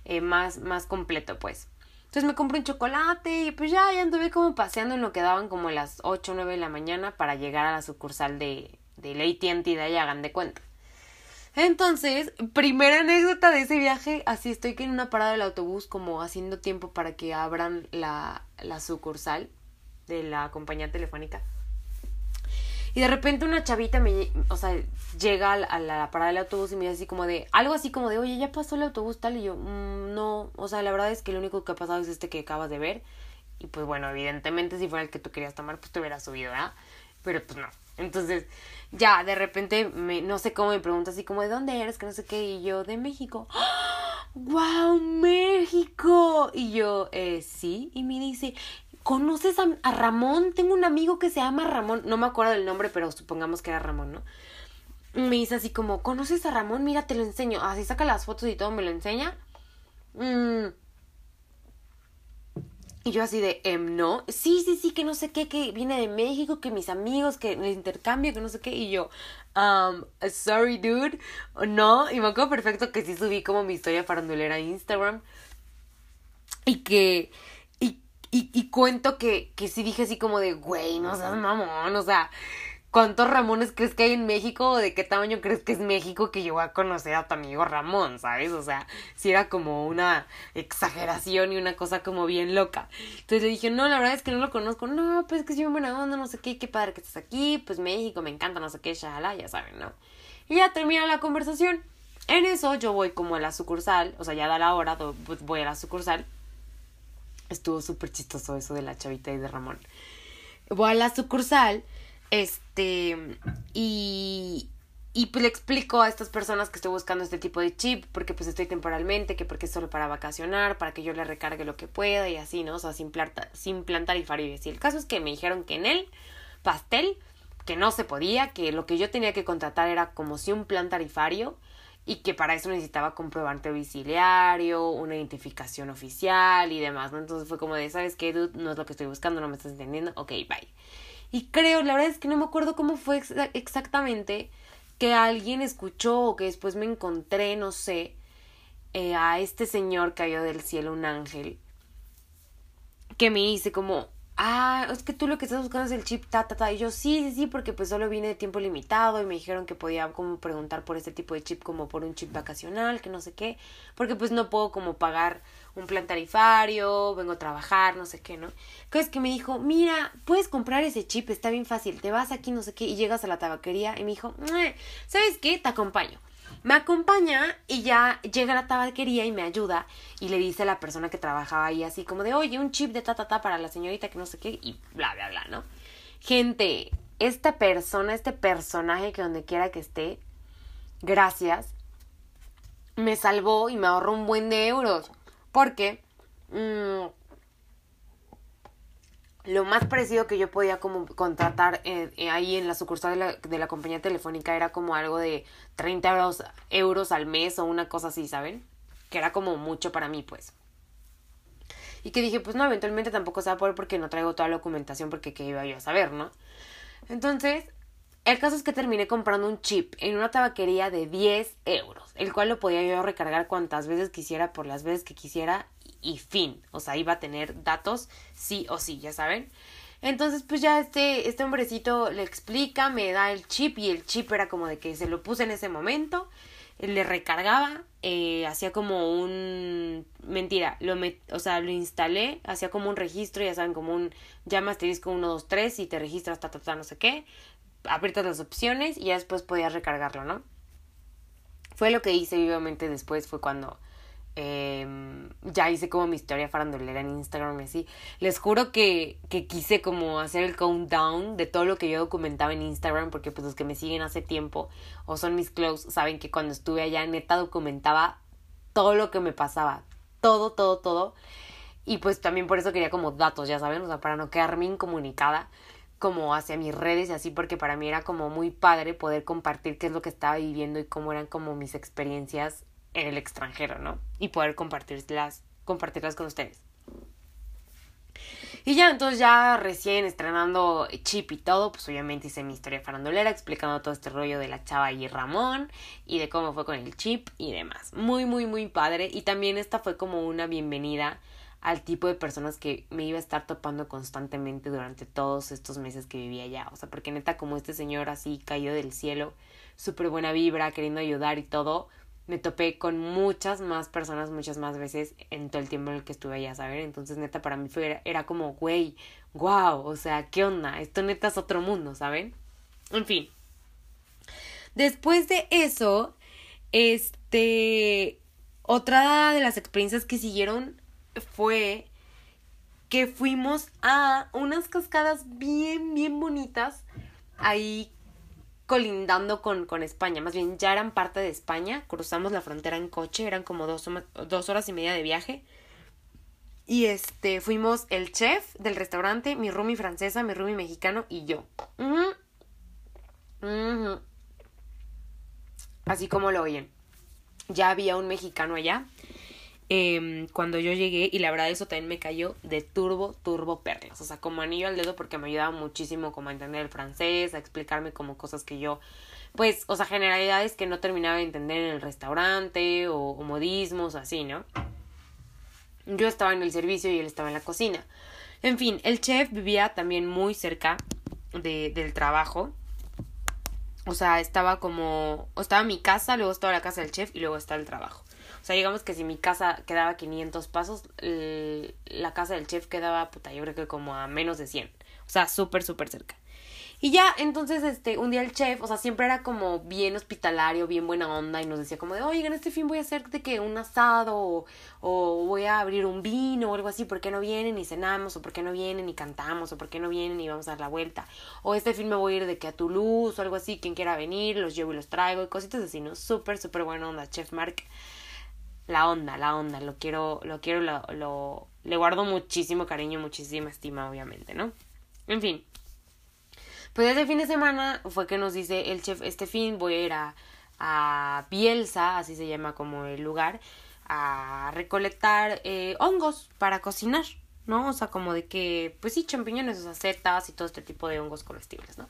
A: Eh, más, más completo, pues. Entonces me compré un chocolate y pues ya, ya anduve como paseando en lo que daban como las 8 o 9 de la mañana para llegar a la sucursal de, de AT&T de allá, hagan de cuenta. Entonces, primera anécdota de ese viaje, así estoy que en una parada del autobús como haciendo tiempo para que abran la, la sucursal de la compañía telefónica. Y de repente una chavita me, o sea, llega a la, parada del autobús y me dice así como de, algo así como de, oye, ya pasó el autobús tal. Y yo, mm, no, o sea, la verdad es que lo único que ha pasado es este que acabas de ver. Y pues bueno, evidentemente si fuera el que tú querías tomar, pues te hubieras subido, ¿verdad? Pero pues no. Entonces, ya, de repente, me, no sé cómo me pregunta así como, ¿de dónde eres? Que no sé qué. Y yo, de México. ¡Wow, México! Y yo, eh, sí. Y me dice, ¿conoces a, Ramón? Tengo un amigo que se llama Ramón, no me acuerdo del nombre, pero supongamos que era Ramón, ¿no? Me dice así como, ¿conoces a Ramón? Mira, te lo enseño. Así saca las fotos y todo, me lo enseña. Mm. Y yo así de, em, no, sí, sí, sí, que no sé qué, que viene de México, que mis amigos, que el intercambio, que no sé qué. Y yo, um, sorry, dude, no. Y me acuerdo perfecto que sí subí como mi historia farandulera a Instagram. Y que y, y cuento que, que sí dije así como de, güey, no seas mamón, o sea, ¿cuántos Ramones crees que hay en México? ¿O de qué tamaño crees que es México que voy a conocer a tu amigo Ramón, ¿sabes? O sea, si era como una exageración y una cosa como bien loca. Entonces le dije, no, la verdad es que no lo conozco. No, pues que sí, buena onda, no sé qué, qué padre que estás aquí, pues México, me encanta, no sé qué, shala, ya saben, ¿no? Y ya termina la conversación. En eso yo voy como a la sucursal, o sea, ya da la hora, pues voy a la sucursal Estuvo súper chistoso eso de la chavita y de Ramón. Voy a la sucursal, este, y, y pues le explico a estas personas que estoy buscando este tipo de chip, porque pues estoy temporalmente, que porque es solo para vacacionar, para que yo le recargue lo que pueda y así, ¿no? O sea, sin, planta, sin plantar y Y el caso es que me dijeron que en el pastel, que no se podía, que lo que yo tenía que contratar era como si un plan tarifario y que para eso necesitaba comprobante domiciliario, una identificación oficial y demás, ¿no? Entonces fue como de, ¿sabes qué, dude? No es lo que estoy buscando, no me estás entendiendo, ok, bye. Y creo, la verdad es que no me acuerdo cómo fue exactamente que alguien escuchó o que después me encontré, no sé, eh, a este señor cayó del cielo un ángel que me dice como, ah, es que tú lo que estás buscando es el chip ta, ta, ta. Y yo, sí, sí, sí, porque pues solo vine de tiempo limitado y me dijeron que podía como preguntar por este tipo de chip como por un chip vacacional, que no sé qué, porque pues no puedo como pagar un plan tarifario, vengo a trabajar, no sé qué, ¿no? Que es que me dijo, mira, puedes comprar ese chip, está bien fácil, te vas aquí, no sé qué, y llegas a la tabaquería y me dijo, ¿sabes qué? Te acompaño me acompaña y ya llega a la tabaquería y me ayuda y le dice a la persona que trabajaba ahí así como de, oye, un chip de ta, ta, ta para la señorita que no sé qué y bla, bla, bla, ¿no? Gente, esta persona, este personaje que donde quiera que esté, gracias, me salvó y me ahorró un buen de euros. Porque mm, lo más parecido que yo podía como contratar eh, eh, ahí en la sucursal de la, de la, compañía telefónica era como algo de 30 euros, euros al mes o una cosa así, ¿saben? Que era como mucho para mí, pues. Y que dije, pues no, eventualmente tampoco se va a poder porque no traigo toda la documentación porque qué iba yo a saber, ¿no? Entonces, el caso es que terminé comprando un chip en una tabaquería de 10 euros, el cual lo podía yo recargar cuantas veces quisiera por las veces que quisiera y fin. O sea, iba a tener datos sí o sí, ya saben. Entonces, pues ya este, este hombrecito le explica, me da el chip y el chip era como de que se lo puse en ese momento, le recargaba, eh, hacía como un... Mentira, lo o sea, lo instalé, hacía como un registro, ya saben, como un llamas te disco 1, 2, 3 y te registras, ta, ta, ta, no sé qué, aprietas las opciones y ya después podías recargarlo, ¿no? Fue lo que hice, obviamente después fue cuando Em, ya hice como mi historia farandulera en Instagram y así. Les juro que, que quise como hacer el countdown de todo lo que yo documentaba en Instagram, porque pues los que me siguen hace tiempo o son mis close saben que cuando estuve allá neta documentaba todo lo que me pasaba. Todo, todo, todo. Y pues también por eso quería como datos, ya saben, o sea, para no quedarme incomunicada como hacia mis redes y así porque para mí era como muy padre poder compartir qué es lo que estaba viviendo y cómo eran como mis experiencias en el extranjero, ¿no? Y poder compartirlas, compartirlas con ustedes. Y ya, entonces ya recién estrenando Chip y todo, pues obviamente hice mi historia farandolera explicando todo este rollo de la chava y Ramón y de cómo fue con el chip y demás. Muy, muy, muy padre. Y también esta fue como una bienvenida al tipo de personas que me iba a estar topando constantemente durante todos estos meses que vivía allá. O sea, porque neta como este señor así cayó del cielo, súper buena vibra, queriendo ayudar y todo, me topé con muchas más personas muchas más veces en todo el tiempo en el que estuve allá, ¿saben? Entonces, neta, para mí fue, era como, güey, wow, o sea, ¿qué onda? Esto neta es otro mundo, ¿saben? En fin. Después de eso, este, otra de las experiencias que siguieron fue que fuimos a unas cascadas bien, bien bonitas ahí colindando con, con España, más bien ya eran parte de España, cruzamos la frontera en coche, eran como dos, dos horas y media de viaje. Y este, fuimos el chef del restaurante, mi roomie francesa, mi roomie mexicano y yo. Así como lo oyen. Ya había un mexicano allá eh, cuando yo llegué y la verdad eso también me cayó de turbo, turbo perlas. O sea, como anillo al dedo porque me ayudaba muchísimo como a entender el francés, a explicarme como cosas que yo, pues, o sea, generalidades que no terminaba de entender en el restaurante o, modismos o así, ¿no? Yo estaba en el servicio y él estaba en la cocina. En fin, el chef vivía también muy cerca de, del trabajo. O sea, estaba como, o estaba mi casa, luego estaba la casa del chef y luego estaba el trabajo. Sea, digamos que si mi casa quedaba 500 pasos, la casa del chef quedaba, puta, yo creo que como a menos de 100. O sea, súper, súper cerca. Y ya, entonces, este, un día el chef, o sea, siempre era como bien hospitalario, bien buena onda, y nos decía como de, oigan, este fin voy a hacer de que un asado, o, o, voy a abrir un vino, o algo así, ¿por qué no vienen y cenamos? O ¿por qué no vienen y cantamos? O ¿por qué no vienen y vamos a dar la vuelta? O este fin me voy a ir de que a Toulouse, o algo así, quien quiera venir, los llevo y los traigo, y cositas así, ¿no? Súper, súper buena onda, Chef Mark la onda, la onda, lo quiero, lo quiero, lo, lo, le guardo muchísimo cariño, muchísima estima, obviamente, ¿no? En fin. Pues ese fin de semana fue que nos dice el chef, este fin voy a ir a, Bielsa, así se llama como el lugar, a recolectar eh, hongos para cocinar, ¿no? O sea, como de que, pues sí, champiñones, o sea, setas y todo este tipo de hongos comestibles, ¿no?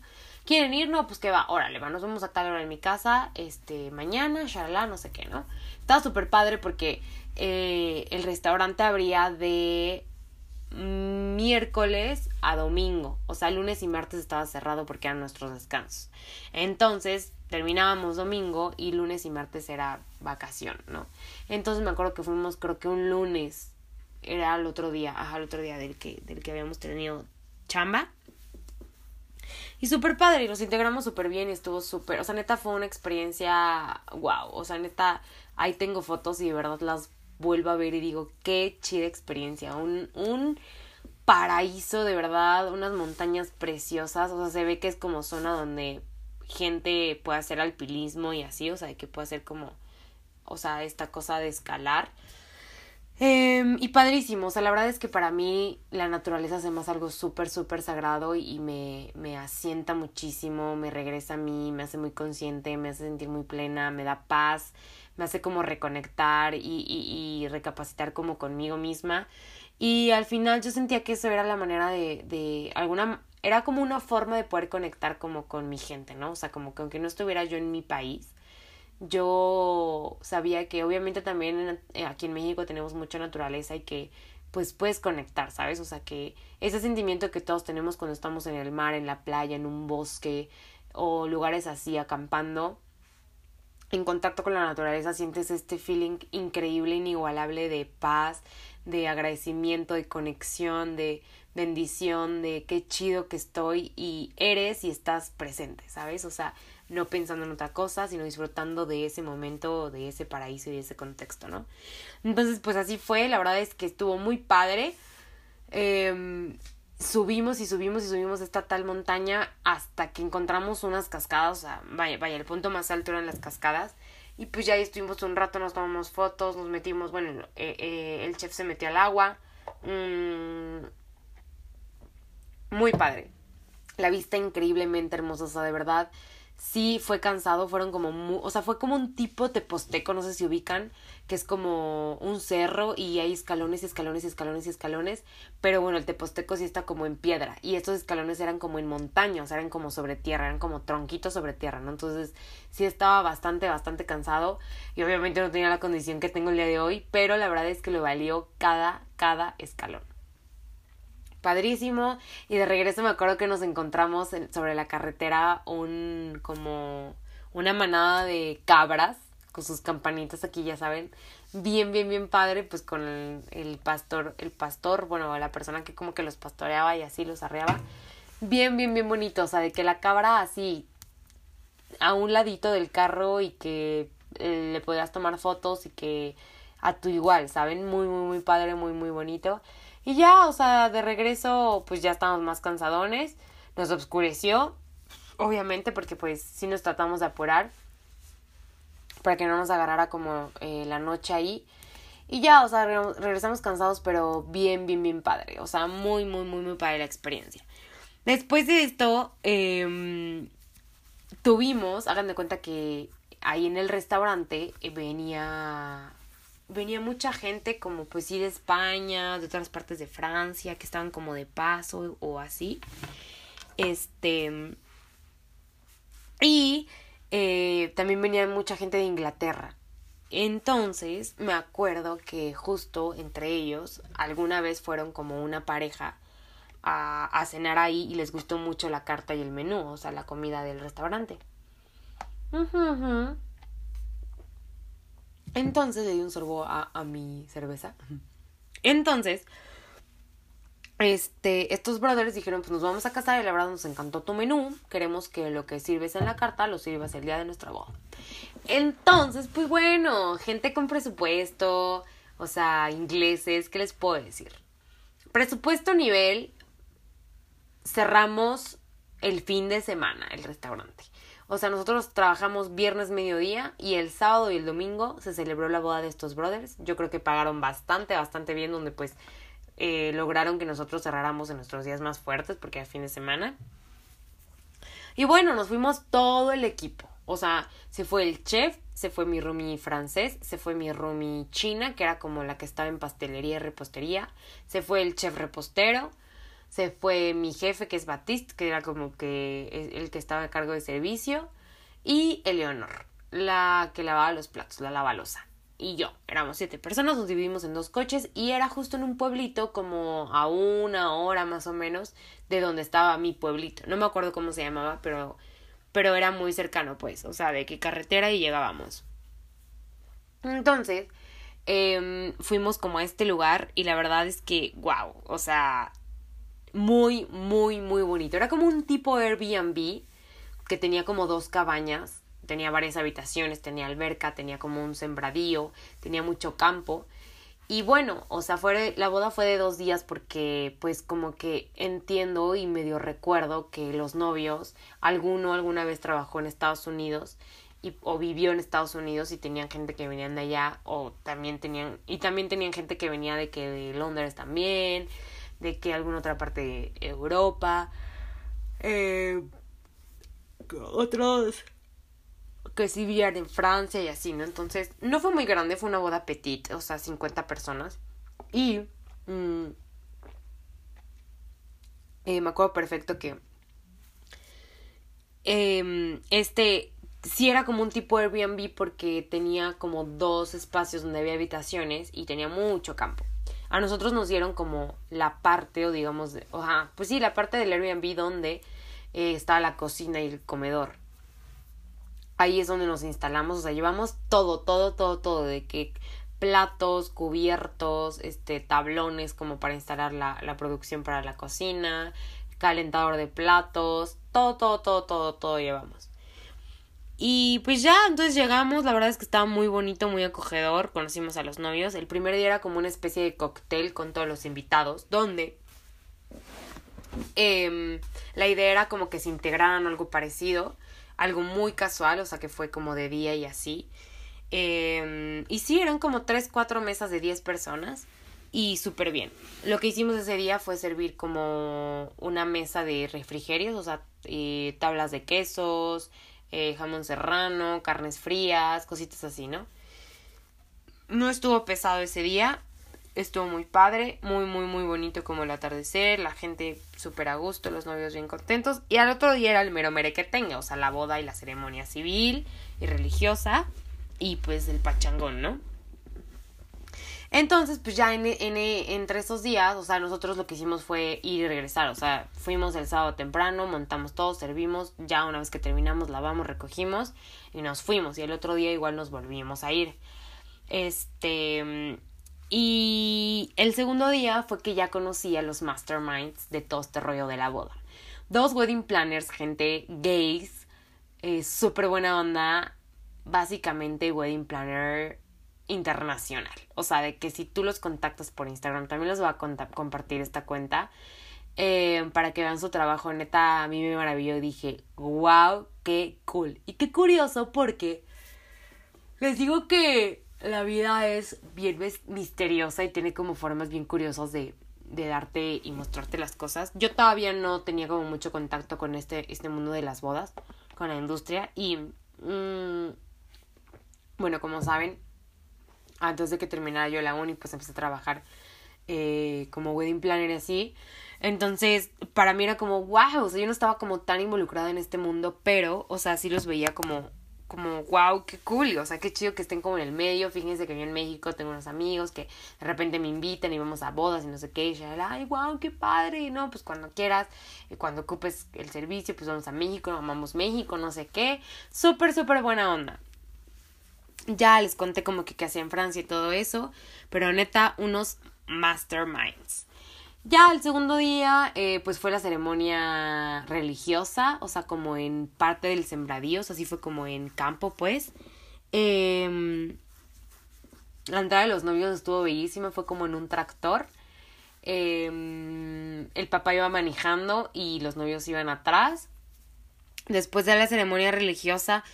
A: ¿Quieren ir? No, pues que va, órale, va, nos vamos a tal hora en mi casa, este, mañana, shalala, no sé qué, ¿no? Estaba súper padre porque eh, el restaurante abría de miércoles a domingo, o sea, lunes y martes estaba cerrado porque eran nuestros descansos. Entonces, terminábamos domingo y lunes y martes era vacación, ¿no? Entonces me acuerdo que fuimos, creo que un lunes, era el otro día, ajá, el otro día del que, del que habíamos tenido chamba. Y súper padre, y nos integramos súper bien y estuvo súper, o sea, neta fue una experiencia, wow, o sea, neta, ahí tengo fotos y de verdad las vuelvo a ver y digo, qué chida experiencia, un, un paraíso de verdad, unas montañas preciosas, o sea, se ve que es como zona donde gente puede hacer alpinismo y así, o sea, que puede hacer como, o sea, esta cosa de escalar. Em, y padrísimo, o sea, la verdad es que para mí la naturaleza se me hace algo súper, súper sagrado y me, me asienta muchísimo, me regresa a mí, me hace muy consciente, me hace sentir muy plena, me da paz, me hace como reconectar y, y, y recapacitar como conmigo misma. Y al final yo sentía que eso era la manera de, de alguna, era como una forma de poder conectar como con mi gente, ¿no? O sea, como que aunque no estuviera yo en mi país, yo sabía que obviamente también eh, aquí en México tenemos mucha naturaleza y que pues puedes conectar, ¿sabes? O sea, que ese sentimiento que todos tenemos cuando estamos en el mar, en la playa, en un bosque o lugares así acampando, en contacto con la naturaleza sientes este feeling increíble, inigualable de paz, de agradecimiento, de conexión, de bendición, de qué chido que estoy y eres y estás presente, ¿sabes? O sea, no pensando en otra cosa, sino disfrutando de ese momento, de ese paraíso y de ese contexto, ¿no? Entonces, pues así fue, la verdad es que estuvo muy padre. Em, subimos y subimos y subimos esta tal montaña hasta que encontramos unas cascadas, o sea, vaya, vaya, el punto más alto eran las cascadas. Y pues ya ahí estuvimos un rato, nos tomamos fotos, nos metimos, bueno, eh, eh, el chef se metió al agua. Mm, muy padre. La vista increíblemente hermosa, de verdad sí fue cansado, fueron como, o sea, fue como un tipo teposteco, no sé si ubican, que es como un cerro y hay escalones, escalones, escalones y escalones, pero bueno, el teposteco sí está como en piedra y estos escalones eran como en montaña, o sea, eran como sobre tierra, eran como tronquitos sobre tierra, ¿no? Entonces sí estaba bastante, bastante cansado y obviamente no tenía la condición que tengo el día de hoy, pero la verdad es que lo valió cada, cada escalón padrísimo. Y de regreso me acuerdo que nos encontramos sobre la carretera un como una manada de cabras con sus campanitas aquí, ya saben, bien, bien, bien padre, pues con el, pastor, el pastor, bueno, la persona que como que los pastoreaba y así los arreaba. Bien, bien, bien bonito, o sea, de que la cabra así a un ladito del carro y que eh, le podías tomar fotos y que a tu igual, ¿saben? Muy, muy, muy padre, muy, muy bonito. Y ya, o sea, de regreso, pues ya estábamos más cansadones. Nos oscureció, obviamente, porque pues sí nos tratamos de apurar para que no nos agarrara como eh, la noche ahí. Y ya, o sea, regresamos cansados, pero bien, bien, bien padre. O sea, muy, muy, muy, muy padre la experiencia. Después de esto, eh, tuvimos, hagan de cuenta que ahí en el restaurante venía venía mucha gente como pues sí de España, de otras partes de Francia, que estaban como de paso o así. Este. Y eh, también venía mucha gente de Inglaterra. Entonces me acuerdo que justo entre ellos alguna vez fueron como una pareja a, cenar ahí y les gustó mucho la carta y el menú, o sea, la comida del restaurante. Entonces le di un sorbo a, a mi cerveza. Entonces, este, estos brothers dijeron, pues nos vamos a casar y la verdad nos encantó tu menú. Queremos que lo que sirves en la carta lo sirvas el día de nuestra boda. Entonces, pues bueno, gente con presupuesto, o sea, ingleses, ¿qué les puedo decir? Presupuesto nivel, cerramos el fin de semana el restaurante. O sea, nosotros trabajamos viernes mediodía y el sábado y el domingo se celebró la boda de estos brothers. Yo creo que pagaron bastante, bastante bien, donde pues eh, lograron que nosotros cerráramos en nuestros días más fuertes porque era fin de semana. Y bueno, nos fuimos todo el equipo. O sea, se fue el chef, se fue mi roomie francés, se fue mi roomie china, que era como la que estaba en pastelería y repostería, se fue el chef repostero, se fue mi jefe, que es Batiste, que era como que el que estaba a cargo de servicio, y Eleonor, la que lavaba los platos, la lavalosa. Y yo, éramos siete personas, nos dividimos en dos coches y era justo en un pueblito como a una hora más o menos de donde estaba mi pueblito. No me acuerdo cómo se llamaba, pero, pero era muy cercano pues, o sea, de qué carretera y llegábamos. Entonces, eh, fuimos como a este lugar y la verdad es que, wow, o sea, muy, muy, muy bonito. Era como un tipo Airbnb que tenía como dos cabañas, tenía varias habitaciones, tenía alberca, tenía como un sembradío, tenía mucho campo. y bueno, o sea, fue, la boda fue de dos días porque pues como que entiendo y medio recuerdo que los novios, alguno alguna vez trabajó en Estados Unidos y, o vivió en Estados Unidos y tenían gente que venían de allá o también tenían, y también tenían gente que venía de que de Londres también, de que alguna otra parte de Europa, eh, otros que sí vivían en Francia y así, ¿no? Entonces, no fue muy grande, fue una boda petit, o sea, 50 personas. Y mm, eh, me acuerdo perfecto que eh, este sí era como un tipo Airbnb porque tenía como dos espacios donde había habitaciones y tenía mucho campo. A nosotros nos dieron como la parte, o digamos, de, pues sí, la parte del Airbnb donde eh, estaba la cocina y el comedor ahí es donde nos instalamos, o sea, llevamos todo, todo, todo, todo, de que platos, cubiertos, este, tablones como para instalar la, la producción para la cocina, calentador de platos, todo, todo, todo, todo, todo llevamos. Y pues ya, entonces llegamos, la verdad es que estaba muy bonito, muy acogedor, conocimos a los novios. El primer día era como una especie de cóctel con todos los invitados, donde eh, la idea era como que se integraran algo parecido algo muy casual, o sea que fue como de día y así. Eh, y sí, eran como tres, cuatro mesas de 10 personas y súper bien. Lo que hicimos ese día fue servir como una mesa de refrigerios, o sea, eh, tablas de quesos, eh, jamón serrano, carnes frías, cositas así, ¿no? No estuvo pesado ese día, estuvo muy padre, muy, muy, muy bonito como el atardecer, la gente súper a gusto, los novios bien contentos. Y al otro día era el mero mere que tenga, o sea, la boda y la ceremonia civil y religiosa y pues el pachangón, ¿no? Entonces, pues ya en, en, entre esos días, o sea, nosotros lo que hicimos fue ir y regresar, o sea, fuimos el sábado temprano, montamos todo, servimos, ya una vez que terminamos, lavamos, recogimos y nos fuimos. Y el otro día igual nos volvimos a ir. Este, y el segundo día fue que ya conocí a los masterminds de todo este rollo de la boda. Dos wedding planners, gente gays, eh, súper buena onda, básicamente wedding planner internacional. O sea, de que si tú los contactas por Instagram, también les voy a compartir esta cuenta eh, para que vean su trabajo. Neta, a mí me maravilló dije, wow, qué cool. Y qué curioso porque les digo que la vida es bien misteriosa y tiene como formas bien curiosas de, de darte y mostrarte las cosas. Yo todavía no tenía como mucho contacto con este, este mundo de las bodas, con la industria y... Mm, bueno, como saben, antes de que terminara yo la uni, pues empecé a trabajar eh, como wedding planner y así. Entonces, para mí era como, wow, o sea, yo no estaba como tan involucrada en este mundo, pero, o sea, sí los veía como como, wow, qué cool, o sea, qué chido que estén como en el medio, fíjense que yo en México tengo unos amigos que de repente me invitan y vamos a bodas y no sé qué, y ya, ay, wow, qué padre, no, pues cuando quieras, y cuando ocupes el servicio, pues vamos a México, amamos México, no sé qué, súper, súper buena onda. Ya les conté como que qué hacía en Francia y todo eso, pero neta, unos masterminds. Ya el segundo día, eh, pues fue la ceremonia religiosa, o sea, como en parte del sembradío, o sea, así fue como en campo, pues. Em, la entrada de los novios estuvo bellísima, fue como en un tractor. Em, el papá iba manejando y los novios iban atrás. Después de la ceremonia religiosa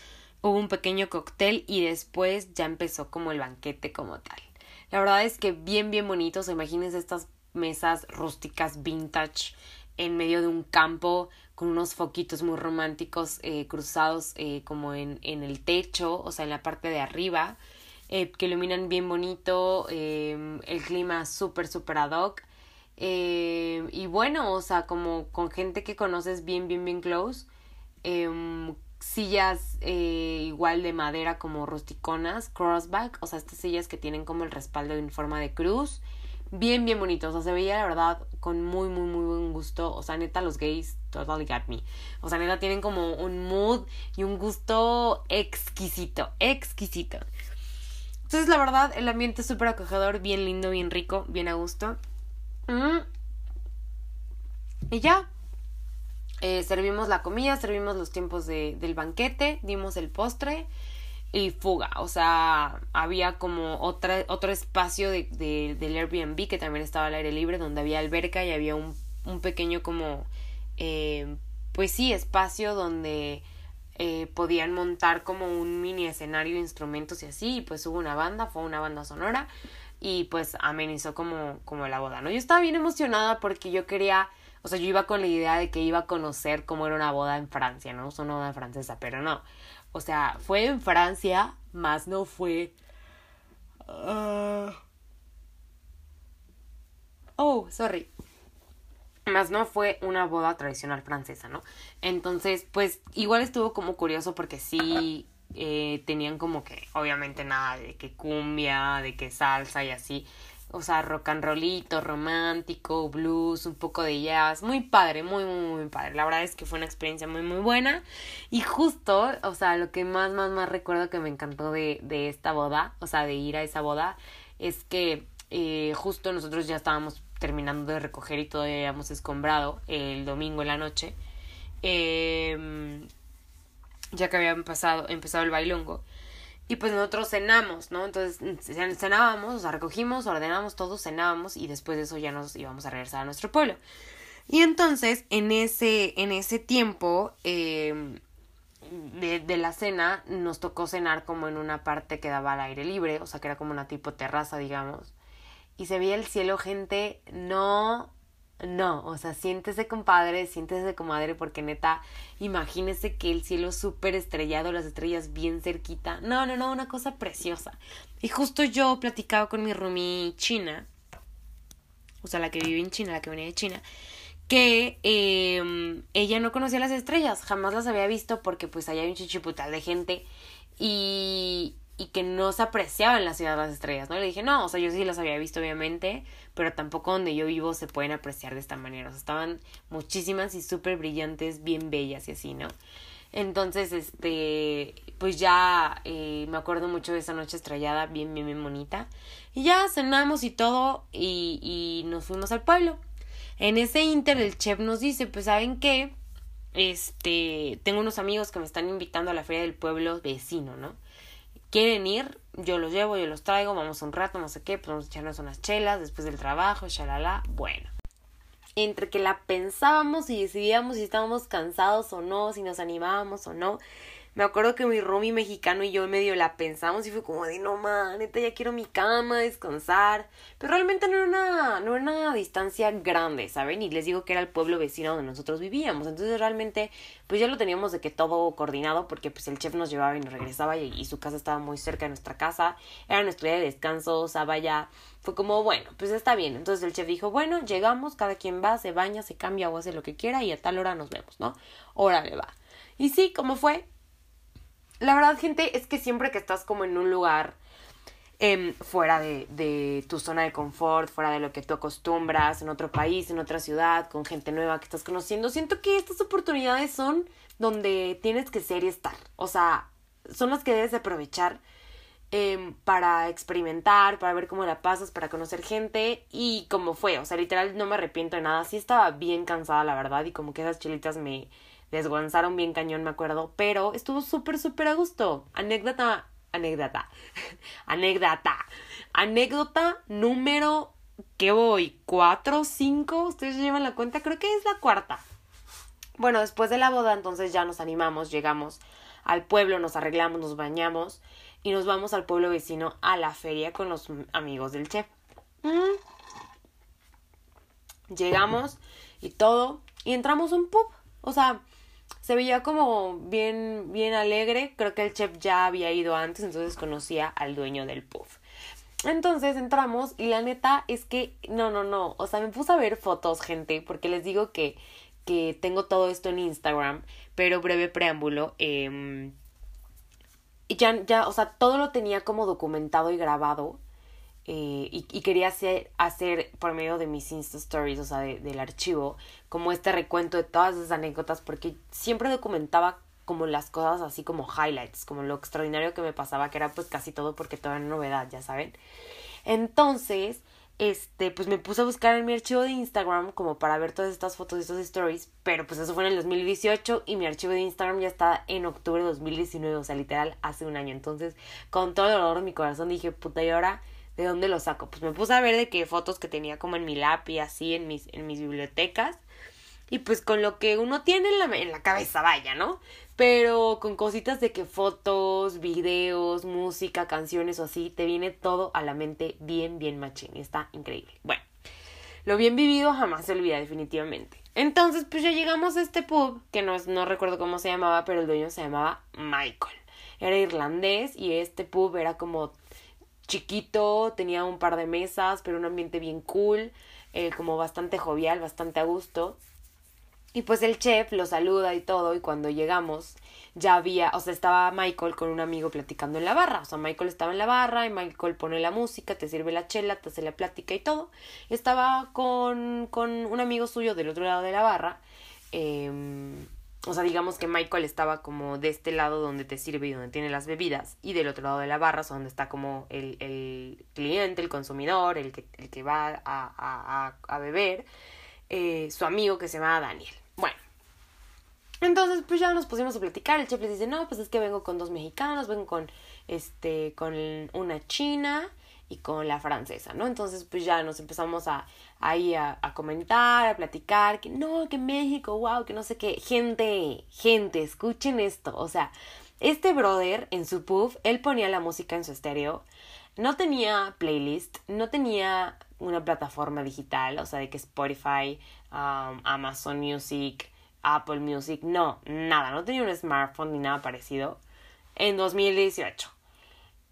A: hubo un pequeño cóctel y después ya empezó como el banquete como tal. La verdad es que bien, bien bonito. O imagínense estas mesas rústicas vintage en medio de un campo con unos foquitos muy románticos eh, cruzados eh, como en, en, el techo, o sea, en la parte de arriba, eh, que iluminan bien bonito, em, el clima súper, súper ad hoc. Em, y bueno, o sea, como con gente que conoces bien, bien, bien close. Em, sillas igual de madera como rusticonas, crossback, o sea, estas sillas que tienen como el respaldo en forma de cruz bien, bien bonito. O sea, se veía la verdad con muy, muy, muy buen gusto. O sea, neta, los gays totally got me. O sea, neta, tienen como un mood y un gusto exquisito, exquisito. Entonces, la verdad, el ambiente es súper acogedor, bien lindo, bien rico, bien a gusto. Mm. Y ya. Eh, servimos la comida, servimos los tiempos de, del banquete, dimos el postre. y fuga. O sea, había como otra, otro espacio de, de, del Airbnb que también estaba al aire libre, donde había alberca y había un, un pequeño como, eh, pues sí, espacio donde eh, podían montar como un mini escenario instrumentos y así. Y pues hubo una banda, fue una banda sonora y pues amenizó como, como la boda, ¿no? Yo estaba bien emocionada porque yo quería... O sea, yo iba con la idea de que iba a conocer cómo era una boda en Francia, ¿no? Es una boda francesa, pero no. O sea, fue en Francia, más no fue. Uh... Oh, sorry. Más no fue una boda tradicional francesa, ¿no? Entonces, pues igual estuvo como curioso porque sí eh, tenían como que, obviamente nada de que cumbia, de que salsa y así o sea, rock and rollito, romántico, blues, un poco de jazz, muy padre, muy, muy, muy padre. La verdad es que fue una experiencia muy, muy buena. Y justo, o sea, lo que más, más, más recuerdo que me encantó de, de esta boda, o sea, de ir a esa boda, es que eh, justo nosotros ya estábamos terminando de recoger y todavía habíamos escombrado el domingo en la noche. Eh, ya que había empezado, empezado el bailongo. Y pues nosotros cenamos, ¿no? Entonces cenábamos, o sea, recogimos, ordenamos todo, cenábamos y después de eso ya nos íbamos a regresar a nuestro pueblo. Y entonces, en ese, en ese tiempo em, de, de, la cena, nos tocó cenar como en una parte que daba al aire libre, o sea, que era como una tipo terraza, digamos. Y se veía el cielo, gente, no no, o sea, siéntese compadre, siéntese comadre, porque neta, imagínese que el cielo súper estrellado, las estrellas bien cerquita. No, no, no, una cosa preciosa. Y justo yo platicaba con mi roomie china, o sea, la que vive en China, la que venía de China, que eh, ella no conocía las estrellas, jamás las había visto porque pues allá hay un chichiputal de gente y, y que no se apreciaba en la ciudad las estrellas, ¿no? Le dije, no, o sea, yo sí las había visto, obviamente, pero tampoco donde yo vivo se pueden apreciar de esta manera. O sea, estaban muchísimas y súper brillantes, bien bellas y así, ¿no? Entonces, este, pues ya eh, me acuerdo mucho de esa noche estrellada, bien, bien, bien bonita. Y ya cenamos y todo, y, y nos fuimos al pueblo. En ese inter, el chef nos dice, pues, ¿saben qué? Este, tengo unos amigos que me están invitando a la feria del pueblo vecino, ¿no? Quieren ir, yo los llevo, yo los traigo, vamos un rato, no sé qué, pues vamos a echarnos unas chelas después del trabajo, shalala, bueno. Entre que la pensábamos y decidíamos si estábamos cansados o no, si nos animábamos o no, me acuerdo que mi roomie mexicano y yo medio la pensamos y fue como de no man, neta ya quiero mi cama, descansar. Pero realmente no era una, no era una distancia grande, ¿saben? Y les digo que era el pueblo vecino donde nosotros vivíamos. Entonces realmente, pues ya lo teníamos de que todo coordinado porque pues el chef nos llevaba y nos regresaba y, su casa estaba muy cerca de nuestra casa. Era nuestro día de descanso, o sea, fue como, bueno, pues está bien. Entonces el chef dijo, bueno, llegamos, cada quien va, se baña, se cambia o hace lo que quiera y a tal hora nos vemos, ¿no? Órale, va. Y sí, como fue, la verdad, gente, es que siempre que estás como en un lugar eh, fuera de, de, tu zona de confort, fuera de lo que tú acostumbras, en otro país, en otra ciudad, con gente nueva que estás conociendo, siento que estas oportunidades son donde tienes que ser y estar. O sea, son las que debes de aprovechar eh, para experimentar, para ver cómo la pasas, para conocer gente y cómo fue. O sea, literal no me arrepiento de nada. Sí estaba bien cansada, la verdad, y como que esas chilitas me desguanzaron bien cañón, me acuerdo, pero estuvo súper, súper a gusto. Anécdota, anécdota, <laughs> anécdota, anécdota número, ¿qué voy? ¿Cuatro, cinco? ¿Ustedes llevan la cuenta? Creo que es la cuarta. Bueno, después de la boda, entonces ya nos animamos, llegamos al pueblo, nos arreglamos, nos bañamos y nos vamos al pueblo vecino a la feria con los amigos del chef. Mm. Llegamos y todo y entramos un pub. O sea, se veía como bien, bien alegre. Creo que el chef ya había ido antes, entonces conocía al dueño del puff. Entonces entramos y la neta es que no, no, no. O sea, me puse a ver fotos, gente, porque les digo que, que tengo todo esto en Instagram, pero breve preámbulo. Eh, ya, ya, o sea, todo lo tenía como documentado y grabado eh, y, quería hacer, hacer por medio de mis Insta Stories, o sea, del archivo, como este recuento de todas esas anécdotas, porque siempre documentaba como las cosas así como highlights, como lo extraordinario que me pasaba, que era pues casi todo porque todo era novedad, ya saben. Entonces, este, pues me puse a buscar en mi archivo de Instagram como para ver todas estas fotos y estas stories, pero pues eso fue en el 2018 y mi archivo de Instagram ya está en octubre de 2019, o sea, literal hace un año. Entonces, con todo el dolor de mi corazón dije, puta, ¿y ahora de dónde lo saco? Pues me puse a ver de qué fotos que tenía como en mi lap y así en mis, en mis bibliotecas. Y pues con lo que uno tiene en la, en la cabeza, vaya, ¿no? Pero con cositas de que fotos, videos, música, canciones o así, te viene todo a la mente bien, bien machín. Está increíble. Bueno, lo bien vivido jamás se olvida definitivamente. Entonces, pues ya llegamos a este pub, que no, no recuerdo cómo se llamaba, pero el dueño se llamaba Michael. Era irlandés y este pub era como chiquito, tenía un par de mesas, pero un ambiente bien cool, eh, como bastante jovial, bastante a gusto. Y pues el chef lo saluda y todo, y cuando llegamos ya había, o sea, estaba Michael con un amigo platicando en la barra, o sea, Michael estaba en la barra y Michael pone la música, te sirve la chela, te hace la plática y todo. Estaba con, con un amigo suyo del otro lado de la barra, eh, o sea, digamos que Michael estaba como de este lado donde te sirve y donde tiene las bebidas, y del otro lado de la barra, sea, donde está como el, el cliente, el consumidor, el que, el que va a, a, a beber, eh, su amigo que se llama Daniel. Bueno. Entonces, pues ya nos pusimos a platicar. El chef les dice, no, pues es que vengo con dos mexicanos, vengo con, este, con una china y con la francesa, ¿no? Entonces, pues ya nos empezamos a, ahí a, comentar, a platicar, que no, que México, wow, que no sé qué. Gente, gente, escuchen esto. O sea, este brother en su puff, él ponía la música en su estéreo. No tenía playlist, no tenía una plataforma digital, o sea, de que Spotify, um, Amazon Music, Apple Music, no, nada, no tenía un smartphone ni nada parecido en 2018.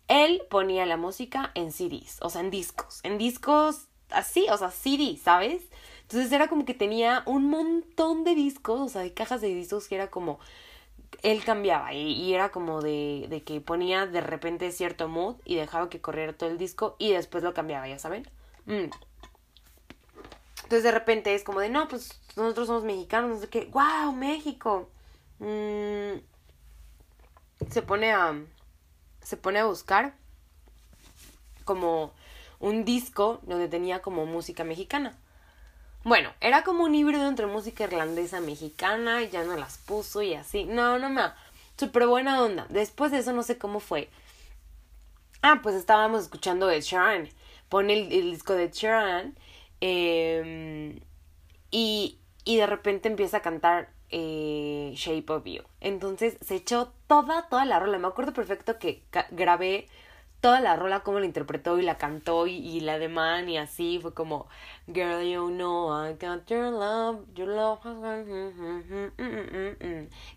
A: Él ponía la música en CDs, o sea, en discos, en discos así, o sea, CD, ¿sabes? Entonces era como que tenía un montón de discos, o sea, de cajas de discos que era como él cambiaba y, era como de, de, que ponía de repente cierto mood y dejaba que corriera todo el disco y después lo cambiaba, ya saben. Mm. Entonces de repente es como de, no, pues nosotros somos mexicanos, no sé qué, wow, México. Mm. Se pone a, se pone a buscar como un disco donde tenía como música mexicana. Bueno, era como un híbrido entre música irlandesa mexicana y ya no las puso y así. No, no me. Súper buena onda. Después de eso no sé cómo fue. Ah, pues estábamos escuchando Ed Sheeran. Pone el, disco de Ed. Em, y, y de repente empieza a cantar eh, Shape of You. Entonces se echó toda, toda la rola. Me acuerdo perfecto que grabé toda la rola como la interpretó y la cantó y, y la de man y así. Fue como Girl you know I got your love your love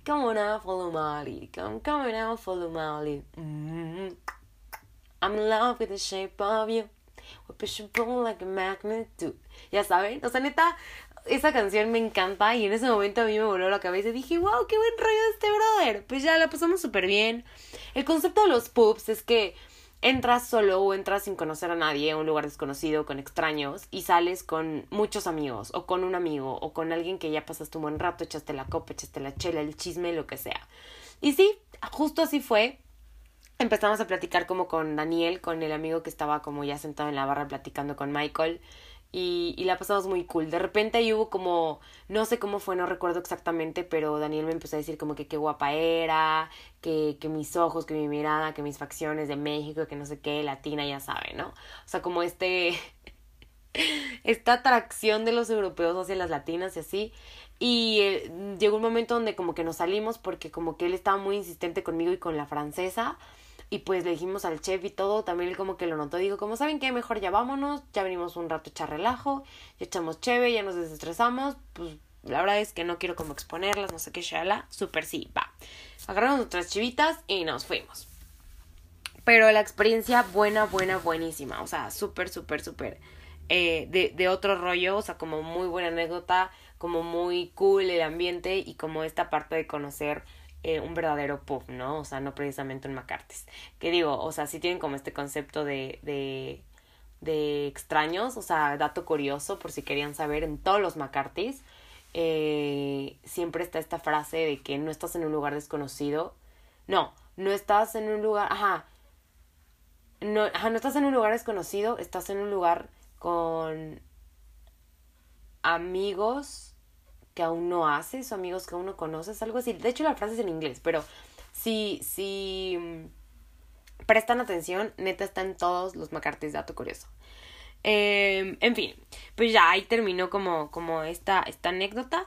A: come on now follow Molly. Come come now follow Molly. I'm in love with the shape of you. We push and like a magnet too ya saben o sea neta esa canción me encanta y en ese momento a mí me voló la cabeza y dije, wow, qué buen rollo este brother. Pues ya la pasamos súper bien. El concepto de los pubs es que entras solo o entras sin conocer a nadie a un lugar desconocido con extraños y sales con muchos amigos o con un amigo o con alguien que ya pasaste un buen rato, echaste la copa, echaste la chela, el chisme, lo que sea. Y sí, justo así fue. Empezamos a platicar como con Daniel, con el amigo que estaba como ya sentado en la barra platicando con Michael y, y, la pasamos muy cool. De repente ahí hubo como, no sé cómo fue, no recuerdo exactamente, pero Daniel me empezó a decir como que qué guapa era, que, que mis ojos, que mi mirada, que mis facciones de México, que no sé qué, latina, ya sabe, ¿no? O sea, como este, <laughs> esta atracción de los europeos hacia las latinas y así. Y eh, llegó un momento donde como que nos salimos porque como que él estaba muy insistente conmigo y con la francesa. Y pues le dijimos al chef y todo, también él como que lo notó, dijo, como saben qué, mejor ya vámonos, ya venimos un rato a echar relajo, ya echamos cheve, ya nos desestresamos, pues la verdad es que no quiero como exponerlas, no sé qué, shala, súper sí, va. Agarramos nuestras chivitas y nos fuimos. Pero la experiencia buena, buena, buenísima, o sea, súper, súper, súper eh, de, de otro rollo, o sea, como muy buena anécdota, como muy cool el ambiente y como esta parte de conocer eh, un verdadero pub, ¿no? O sea, no precisamente un McCarthy's. Que digo, o sea, sí tienen como este concepto de, de, de extraños, o sea, dato curioso por si querían saber, en todos los McCarthy's eh, siempre está esta frase de que no estás en un lugar desconocido. No, no estás en un lugar, ajá, no, ajá, no estás en un lugar desconocido, estás en un lugar con amigos que aún no haces o amigos que aún no conoces, algo así. De hecho, la frase es en inglés, pero si, si mm, prestan atención, neta está en todos los macartes, dato curioso. Em, en fin, pues ya ahí terminó como, como esta, esta anécdota.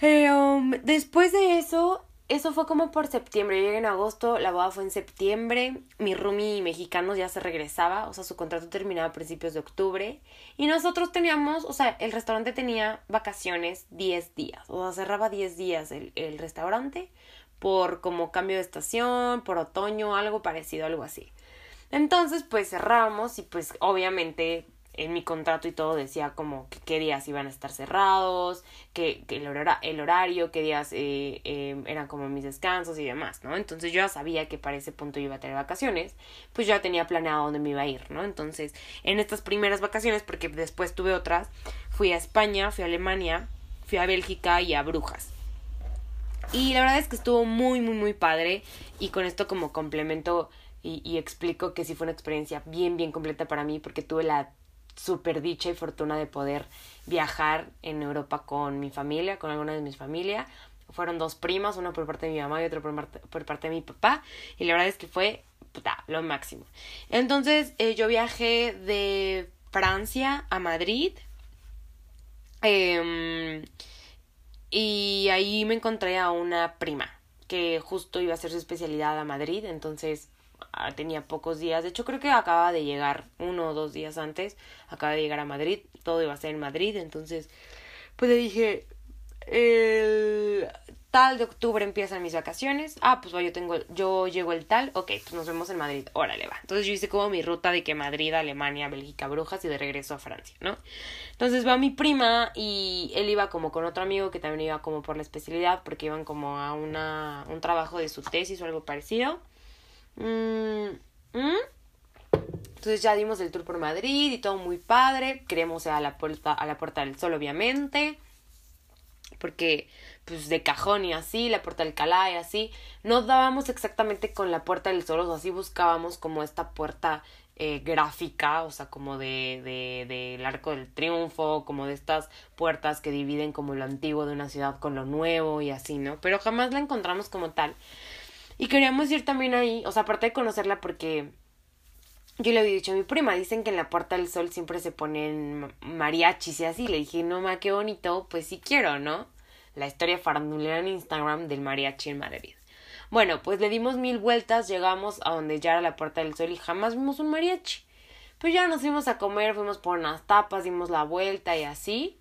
A: Um, después de eso, eso fue como por septiembre. Yo llegué en agosto, la boda fue en septiembre. Mi roomie mexicano ya se regresaba, o sea, su contrato terminaba a principios de octubre. Y nosotros teníamos, o sea, el restaurante tenía vacaciones 10 días, o sea, cerraba 10 días el, el restaurante por como cambio de estación, por otoño, algo parecido, algo así. Entonces, pues cerramos y pues obviamente en mi contrato y todo decía como que qué días iban a estar cerrados, que, que el, el, horario, qué días eh, eh, eran como mis descansos y demás, ¿no? Entonces yo ya sabía que para ese punto iba a tener vacaciones, pues ya tenía planeado dónde me iba a ir, ¿no? Entonces en estas primeras vacaciones, porque después tuve otras, fui a España, fui a Alemania, fui a Bélgica y a Brujas. Y la verdad es que estuvo muy, muy, muy padre. Y con esto como complemento y, y explico que sí fue una experiencia bien, bien completa para mí porque tuve la super dicha y fortuna de poder viajar en Europa con mi familia, con alguna de mis familias. Fueron dos primas, una por parte de mi mamá y otra por parte, de mi papá. Y la verdad es que fue puta, lo máximo. Entonces eh, yo viajé de Francia a Madrid. Em, y ahí me encontré a una prima que justo iba a hacer su especialidad a Madrid. Entonces tenía pocos días. De hecho, creo que acaba de llegar uno o dos días antes. Acaba de llegar a Madrid. Todo iba a ser en Madrid. Entonces, pues le dije, el tal de octubre empiezan mis vacaciones. Ah, pues yo tengo, yo llego el tal. Ok, pues nos vemos en Madrid. Órale, va. Entonces yo hice como mi ruta de que Madrid, Alemania, Bélgica, Brujas y de regreso a Francia, ¿no? Entonces va mi prima y él iba como con otro amigo que también iba como por la especialidad porque iban como a una, un trabajo de su tesis o algo parecido. Mm, mm. Entonces ya dimos el tour por Madrid y todo muy padre. Queremos a la puerta, a la puerta del sol, obviamente. Porque, pues, de cajón y así, la puerta del Calá y así. No dábamos exactamente con la puerta del sol, o así buscábamos como esta puerta eh, gráfica, o sea, como de, de, del arco del triunfo, como de estas puertas que dividen como lo antiguo de una ciudad con lo nuevo y así, ¿no? Pero jamás la encontramos como tal. Y queríamos ir también ahí, o sea, aparte de conocerla porque yo le había dicho a mi prima, dicen que en la Puerta del Sol siempre se ponen mariachis y así. Le dije, no, ma, qué bonito, pues sí quiero, ¿no? La historia farandulera en Instagram del mariachi en Madrid. Bueno, pues le dimos mil vueltas, llegamos a donde ya era la Puerta del Sol y jamás vimos un mariachi. Pues ya nos fuimos a comer, fuimos por unas tapas, dimos la vuelta y así.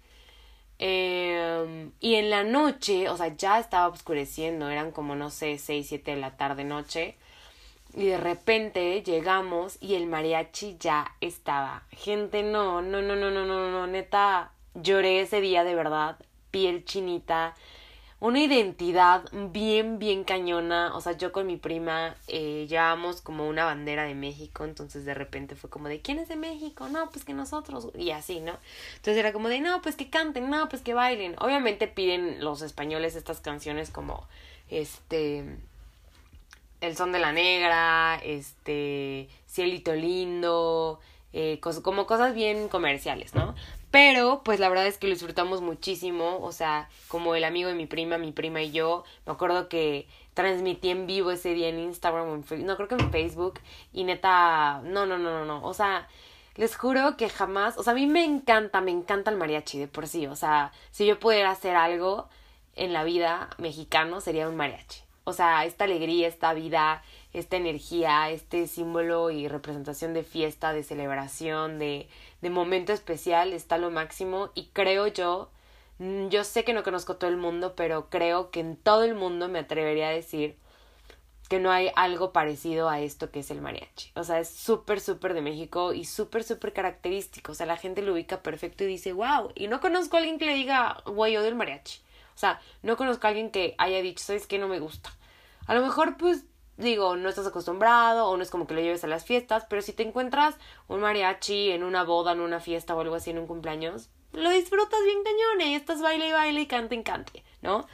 A: Eh, y en la noche, o sea, ya estaba oscureciendo, eran como, no sé, seis, siete de la tarde noche. Y de repente llegamos y el mariachi ya estaba. Gente, no, no, no, no, no, no, no, neta, lloré ese día de verdad, piel chinita una identidad bien, bien cañona. O sea, yo con mi prima eh, llevábamos como una bandera de México, entonces de repente fue como de, ¿quién es de México? No, pues que nosotros, y así, ¿no? Entonces era como de, no, pues que canten, no, pues que bailen. Obviamente piden los españoles estas canciones como, este, El son de la negra, este, Cielito lindo, eh, como cosas bien comerciales, ¿no? Pero, pues la verdad es que lo disfrutamos muchísimo. O sea, como el amigo de mi prima, mi prima y yo. Me acuerdo que transmití en vivo ese día en Instagram en. No, creo que en Facebook. Y neta, no, no, no, no, no. O sea, les juro que jamás. O sea, a mí me encanta, me encanta el mariachi de por sí. O sea, si yo pudiera hacer algo en la vida mexicano, sería un mariachi. O sea, esta alegría, esta vida, esta energía, este símbolo y representación de fiesta, de celebración, de, de momento especial está lo máximo y creo yo, mm, yo sé que no conozco todo el mundo, pero creo que en todo el mundo me atrevería a decir que no hay algo parecido a esto que es el mariachi. O sea, es súper, súper de México y súper, súper característico. O sea, la gente lo ubica perfecto y dice, wow. Y no conozco a alguien que le diga, güey, yo del mariachi. O sea, no conozco a alguien que haya dicho, ¿sabes qué? No me gusta. A lo mejor, pues, digo, no estás acostumbrado o no es como que lo lleves a las fiestas, pero si te encuentras un mariachi en una boda, en una fiesta o algo así en un cumpleaños, lo disfrutas bien cañón y estás baile y baile y cante y cante, ¿no?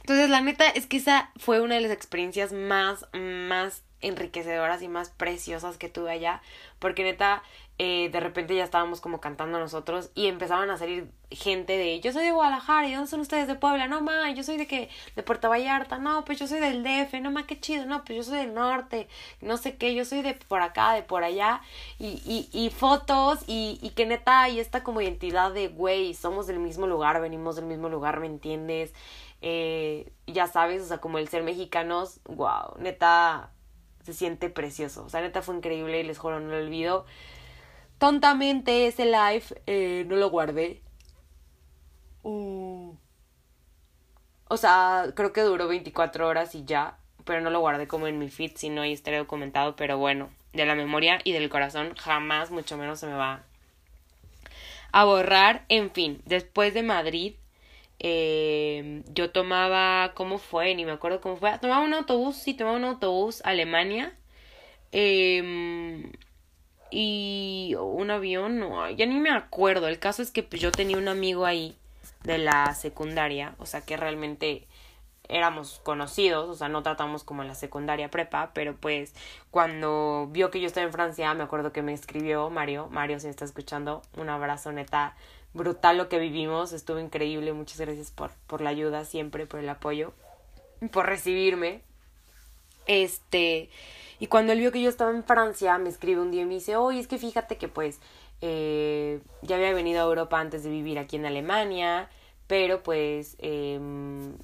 A: Entonces, la neta es que esa fue una de las experiencias más, más enriquecedoras y más preciosas que tuve allá, porque neta, eh, de repente ya estábamos como cantando nosotros y empezaban a salir gente de, yo soy de Guadalajara, ¿y dónde son ustedes de Puebla? No, ma, yo soy de que, de Puerto Vallarta, no, pues yo soy del DF, no, ma, qué chido, no, pues yo soy del norte, no sé qué, yo soy de por acá, de por allá, y, y, y fotos, y, y que neta hay esta como identidad de, güey, somos del mismo lugar, venimos del mismo lugar, ¿me entiendes? Eh, ya sabes, o sea, como el ser mexicanos, wow, neta, se siente precioso, o sea, neta fue increíble, les juro, no lo olvido. Tontamente ese live eh, no lo guardé. Uh. O sea, creo que duró 24 horas y ya, pero no lo guardé como en mi feed, si no ahí estaría documentado, pero bueno, de la memoria y del corazón jamás, mucho menos se me va a borrar. En fin, después de Madrid, eh, yo tomaba, ¿cómo fue? Ni me acuerdo cómo fue. Tomaba un autobús, sí, tomaba un autobús a Alemania. Eh, y un avión, no, ya ni me acuerdo. El caso es que pues, yo tenía un amigo ahí de la secundaria, o sea que realmente éramos conocidos, o sea, no tratamos como en la secundaria prepa, pero pues cuando vio que yo estaba en Francia, me acuerdo que me escribió Mario, Mario si me está escuchando, un abrazo neta brutal lo que vivimos, estuvo increíble, muchas gracias por, por la ayuda siempre, por el apoyo, por recibirme. Este, y cuando él vio que yo estaba en Francia, me escribe un día y me dice, oye, es que fíjate que pues eh, ya había venido a Europa antes de vivir aquí en Alemania, pero pues eh,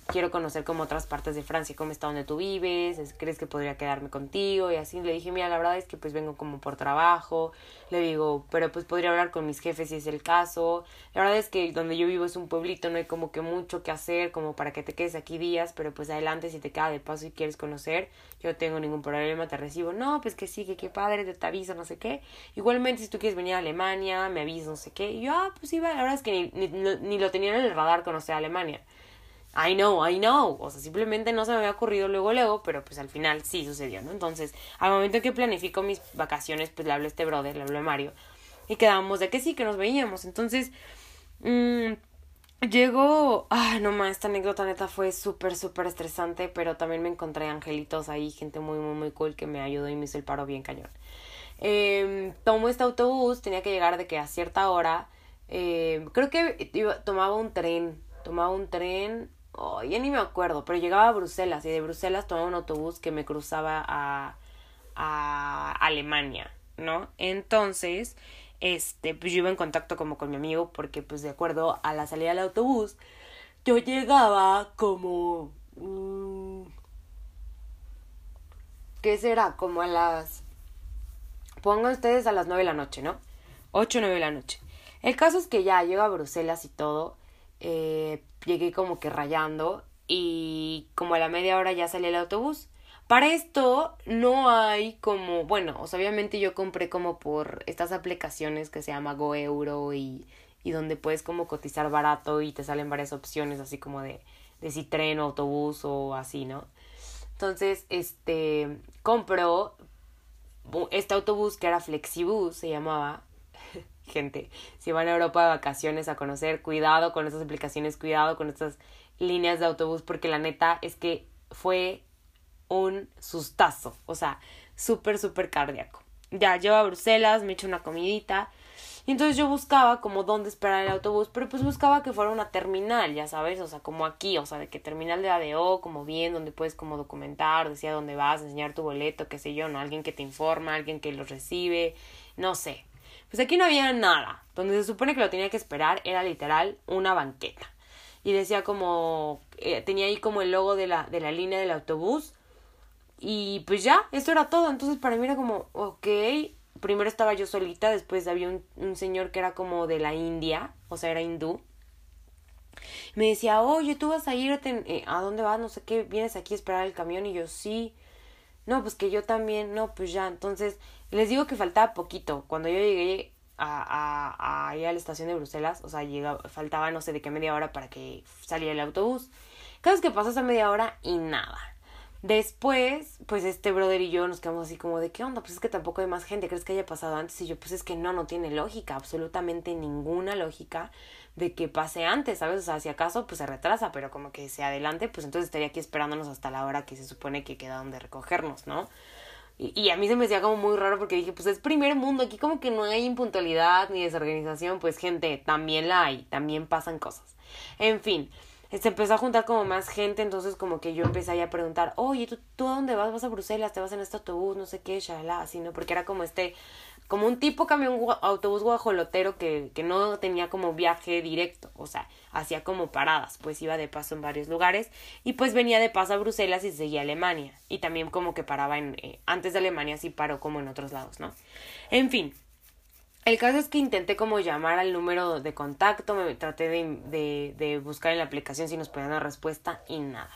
A: quiero conocer como otras partes de Francia, cómo está donde tú vives, crees que podría quedarme contigo y así. Le dije, mira, la verdad es que pues vengo como por trabajo, le digo, pero pues podría hablar con mis jefes si es el caso, la verdad es que donde yo vivo es un pueblito, no hay como que mucho que hacer como para que te quedes aquí días, pero pues adelante si te queda de paso y quieres conocer, yo no tengo ningún problema, te recibo, no, pues que sí, que qué padre, te, aviso, no sé qué, igualmente si tú quieres venir a Alemania, me avisas, no sé qué, yo, ah, pues sí, la verdad es que ni, ni, ni lo tenía en el radar conocer a Alemania. I know, I know. O sea, simplemente no se me había ocurrido luego, luego, pero pues al final sí sucedió, ¿no? Entonces, al momento en que planifico mis vacaciones, pues le hablo a este brother, le hablo a Mario, y quedamos de que sí, que nos veíamos. Entonces, mmm, llegó. Ah, no más, esta anécdota neta fue súper, súper estresante, pero también me encontré angelitos ahí, gente muy, muy, muy cool que me ayudó y me hizo el paro bien cañón. Eh, tomo este autobús, tenía que llegar de que a cierta hora. Eh, creo que iba, tomaba un tren tomaba un tren, oh, ya ni me acuerdo, pero llegaba a Bruselas y de Bruselas tomaba un autobús que me cruzaba a, a Alemania, ¿no? Entonces, este, pues yo iba en contacto como con mi amigo porque pues de acuerdo a la salida del autobús, yo llegaba como... Mm, ¿Qué será? Como a las... Pongan ustedes a las nueve de la noche, ¿no? Ocho, nueve de la noche. El caso es que ya llego a Bruselas y todo eh, llegué como que rayando y como a la media hora ya salí el autobús. Para esto no hay como, bueno, obviamente yo compré como por estas aplicaciones que se llama GoEuro y, y donde puedes como cotizar barato y te salen varias opciones así como de, de si tren o autobús o así, ¿no? Entonces, este, compró este autobús que era Flexibus, se llamaba, gente, si van a Europa de vacaciones a conocer, cuidado con estas aplicaciones, cuidado con estas líneas de autobús, porque la neta es que fue un sustazo, o sea, súper, súper cardíaco. Ya, llevo a Bruselas, me echo una comidita, y entonces yo buscaba como dónde esperar el autobús, pero pues buscaba que fuera una terminal, ya sabes, o sea, como aquí, o sea, de que terminal de ADO, como bien, donde puedes como documentar, decía dónde vas, enseñar tu boleto, qué sé yo, ¿no? Alguien que te informa, alguien que lo recibe, no sé, pues aquí no había nada. Donde se supone que lo tenía que esperar era literal una banqueta. Y decía como, eh, tenía ahí como el logo de la, de la línea del autobús. Y pues ya, esto era todo. Entonces para mí era como, ok. Primero estaba yo solita, después había un, un señor que era como de la India, o sea, era hindú. Me decía, oye, tú vas a irte, eh, ¿a dónde vas? No sé qué, vienes aquí a esperar el camión. Y yo, sí. No, pues que yo también, no, pues ya. Entonces les digo que faltaba poquito. Cuando yo llegué a, a, a, a la estación de Bruselas, o sea, llegaba, faltaba no sé de qué media hora para que saliera el autobús. Cada vez que pasó esa media hora y nada. Después, pues este brother y yo nos quedamos así como de qué onda, pues es que tampoco hay más gente, ¿crees que haya pasado antes? Y yo, pues es que no, no tiene lógica, absolutamente ninguna lógica de que pase antes, ¿sabes? O sea, si acaso, pues se retrasa, pero como que se adelante, pues entonces estaría aquí esperándonos hasta la hora que se supone que queda donde recogernos, ¿no? Y, a mí se me hacía como muy raro porque dije, pues es primer mundo, aquí como que no hay impuntualidad ni desorganización, pues gente, también la hay, también pasan cosas. En fin, se empezó a juntar como más gente, entonces como que yo empecé a preguntar, oye, ¿tú, ¿tú a dónde vas? ¿Vas a Bruselas? ¿Te vas en este autobús? No sé qué, shalala, así, ¿no? Porque era como este como un tipo camión autobús guajolotero que, que no tenía como viaje directo, o sea, hacía como paradas, pues iba de paso en varios lugares y pues venía de paso a Bruselas y seguía a Alemania y también como que paraba en eh, antes de Alemania sí paró como en otros lados, ¿no? En fin, el caso es que intenté como llamar al número de contacto, me traté de, de, buscar en la aplicación si nos podían dar respuesta y nada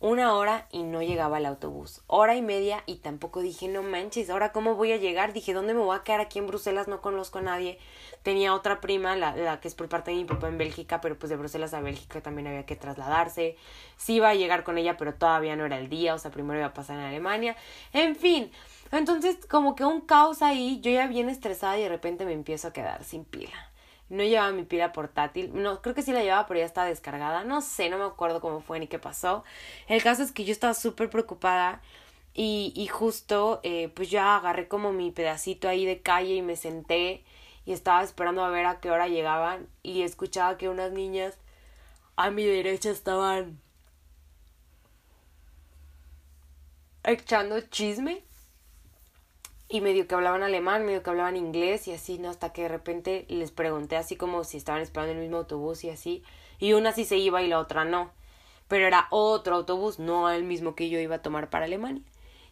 A: una hora y no llegaba el autobús. Hora y media y tampoco dije, no manches, ahora cómo voy a llegar. Dije, ¿dónde me voy a quedar aquí en Bruselas? No conozco a nadie. Tenía otra prima, la, la que es por parte de mi papá en Bélgica, pero pues de Bruselas a Bélgica también había que trasladarse. Sí iba a llegar con ella, pero todavía no era el día, o sea, primero iba a pasar en Alemania. En fin, entonces como que un caos ahí, yo ya bien estresada y de repente me empiezo a quedar sin pila no llevaba mi pila portátil. No, creo que sí la llevaba, pero ya estaba descargada. No sé, no me acuerdo cómo fue ni qué pasó. El caso es que yo estaba súper preocupada. Y, y justo, eh, pues ya agarré como mi pedacito ahí de calle y me senté. Y estaba esperando a ver a qué hora llegaban. Y escuchaba que unas niñas a mi derecha estaban echando chisme y medio que hablaban alemán, medio que hablaban inglés y así, ¿no? Hasta que de repente les pregunté así como si estaban esperando el mismo autobús y así. Y una sí se iba y la otra no. Pero era otro autobús, no el mismo que yo iba a tomar para Alemania.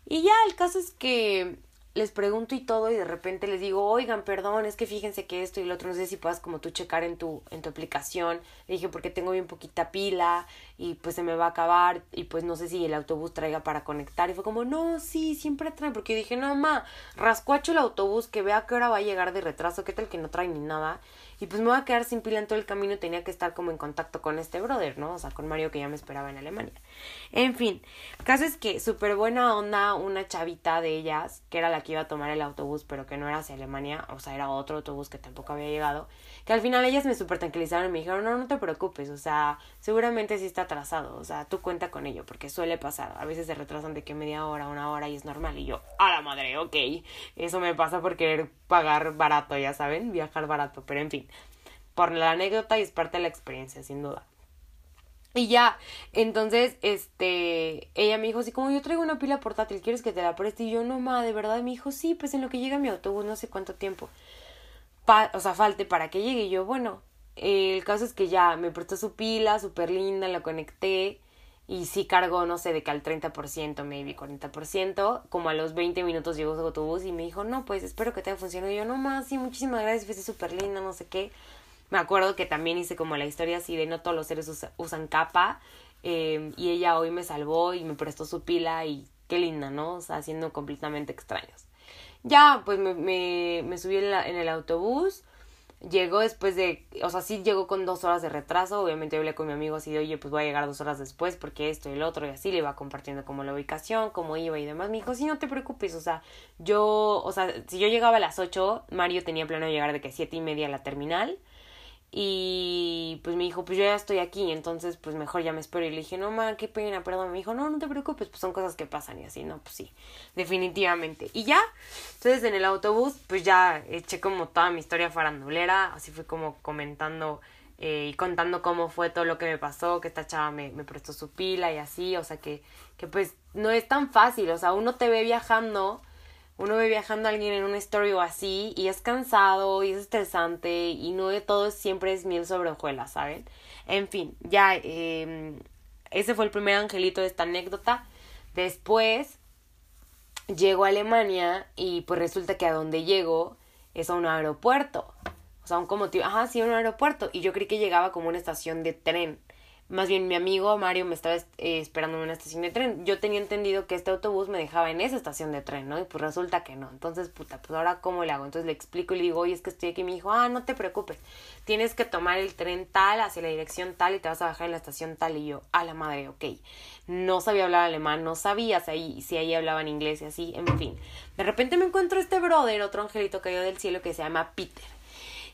A: Y ya el caso es que les pregunto y todo y de repente les digo, oigan, perdón, es que fíjense que esto y lo otro, no sé si puedas como tú checar en tu, en tu aplicación. Le dije, porque tengo bien poquita pila y pues se me va a acabar y pues no sé si el autobús traiga para conectar. Y fue como, no, sí, siempre trae, porque yo dije, no, ma, rascuacho el autobús, que vea qué hora va a llegar de retraso, qué tal que no trae ni nada. Y pues me voy a quedar sin pila en todo el camino tenía que estar como en contacto con este brother, ¿no? O sea, con Mario que ya me esperaba en Alemania. En fin, caso es que súper buena onda una chavita de ellas, que era la que iba a tomar el autobús, pero que no era hacia Alemania, o sea, era otro autobús que tampoco había llegado, que al final ellas me súper tranquilizaron y me dijeron, no, no te preocupes, o sea, seguramente sí está atrasado, o sea, tú cuenta con ello, porque suele pasar, a veces se retrasan de que media hora, una hora y es normal, y yo, a la madre, ok, eso me pasa por querer pagar barato, ya saben, viajar barato, pero en fin, por la anécdota y es parte de la experiencia, sin duda. Y ya, entonces, este, ella me dijo así como yo traigo una pila portátil, ¿quieres que te la preste? Y yo, no, ma, de verdad, me dijo, sí, pues en lo que llega mi autobús, no sé cuánto tiempo, o sea, falte para que llegue. Y yo, bueno, el caso es que ya me prestó su pila, súper linda, la conecté, y sí cargó, no sé, de que al 30%, maybe 40%, como a los 20 minutos llegó su autobús y me dijo, no, pues espero que te haya funcionado. Y yo, no, ma, sí, muchísimas gracias, fuiste súper linda, no sé qué. Me acuerdo que también hice como la historia así de no todos los seres usan capa. Em, y ella hoy me salvó y me prestó su pila y qué linda, ¿no? O sea, siendo completamente extraños. Ya, pues me, me, me subí en, en, el autobús. Llegó después de, o sea, sí llegó con dos horas de retraso. Obviamente hablé con mi amigo así de, oye, pues voy a llegar dos horas después porque esto y el otro y así le iba compartiendo como la ubicación, cómo iba y demás. Me dijo, sí, no te preocupes, o sea, yo, o sea, si yo llegaba a las ocho, Mario tenía plano de llegar de que siete y media a la terminal y pues me dijo, pues yo ya estoy aquí, entonces pues mejor ya me espero. Y le dije, no, ma, qué pena, perdón. Me dijo, no, no te preocupes, pues son cosas que pasan y así, no, pues sí, definitivamente. Y ya, entonces en el autobús, pues ya eché como toda mi historia farandulera, así fui como comentando eh, y contando cómo fue todo lo que me pasó, que esta chava me, me prestó su pila y así, o sea que, que pues no es tan fácil, o sea, uno te ve viajando uno ve viajando a alguien en una story o así y es cansado y es estresante y no de todo siempre es miel sobre hojuelas, ¿saben? En fin, ya eh, ese fue el primer angelito de esta anécdota. Después llego a Alemania y pues resulta que a donde llego es a un aeropuerto. O sea, un como ajá, sí, un aeropuerto. Y yo creí que llegaba como una estación de tren más bien mi amigo Mario me estaba eh, esperando en una estación de tren. Yo tenía entendido que este autobús me dejaba en esa estación de tren, ¿no? Y pues resulta que no. Entonces, puta, pues ahora cómo le hago. Entonces le explico y le digo, oye, es que estoy aquí. Y me dijo, ah, no te preocupes. Tienes que tomar el tren tal hacia la dirección tal y te vas a bajar en la estación tal. Y yo, a la madre, ok. No sabía hablar alemán, no sabía si ahí, si ahí hablaban inglés y así, en fin. De repente me encuentro este brother, otro angelito cayó del cielo que se llama Peter.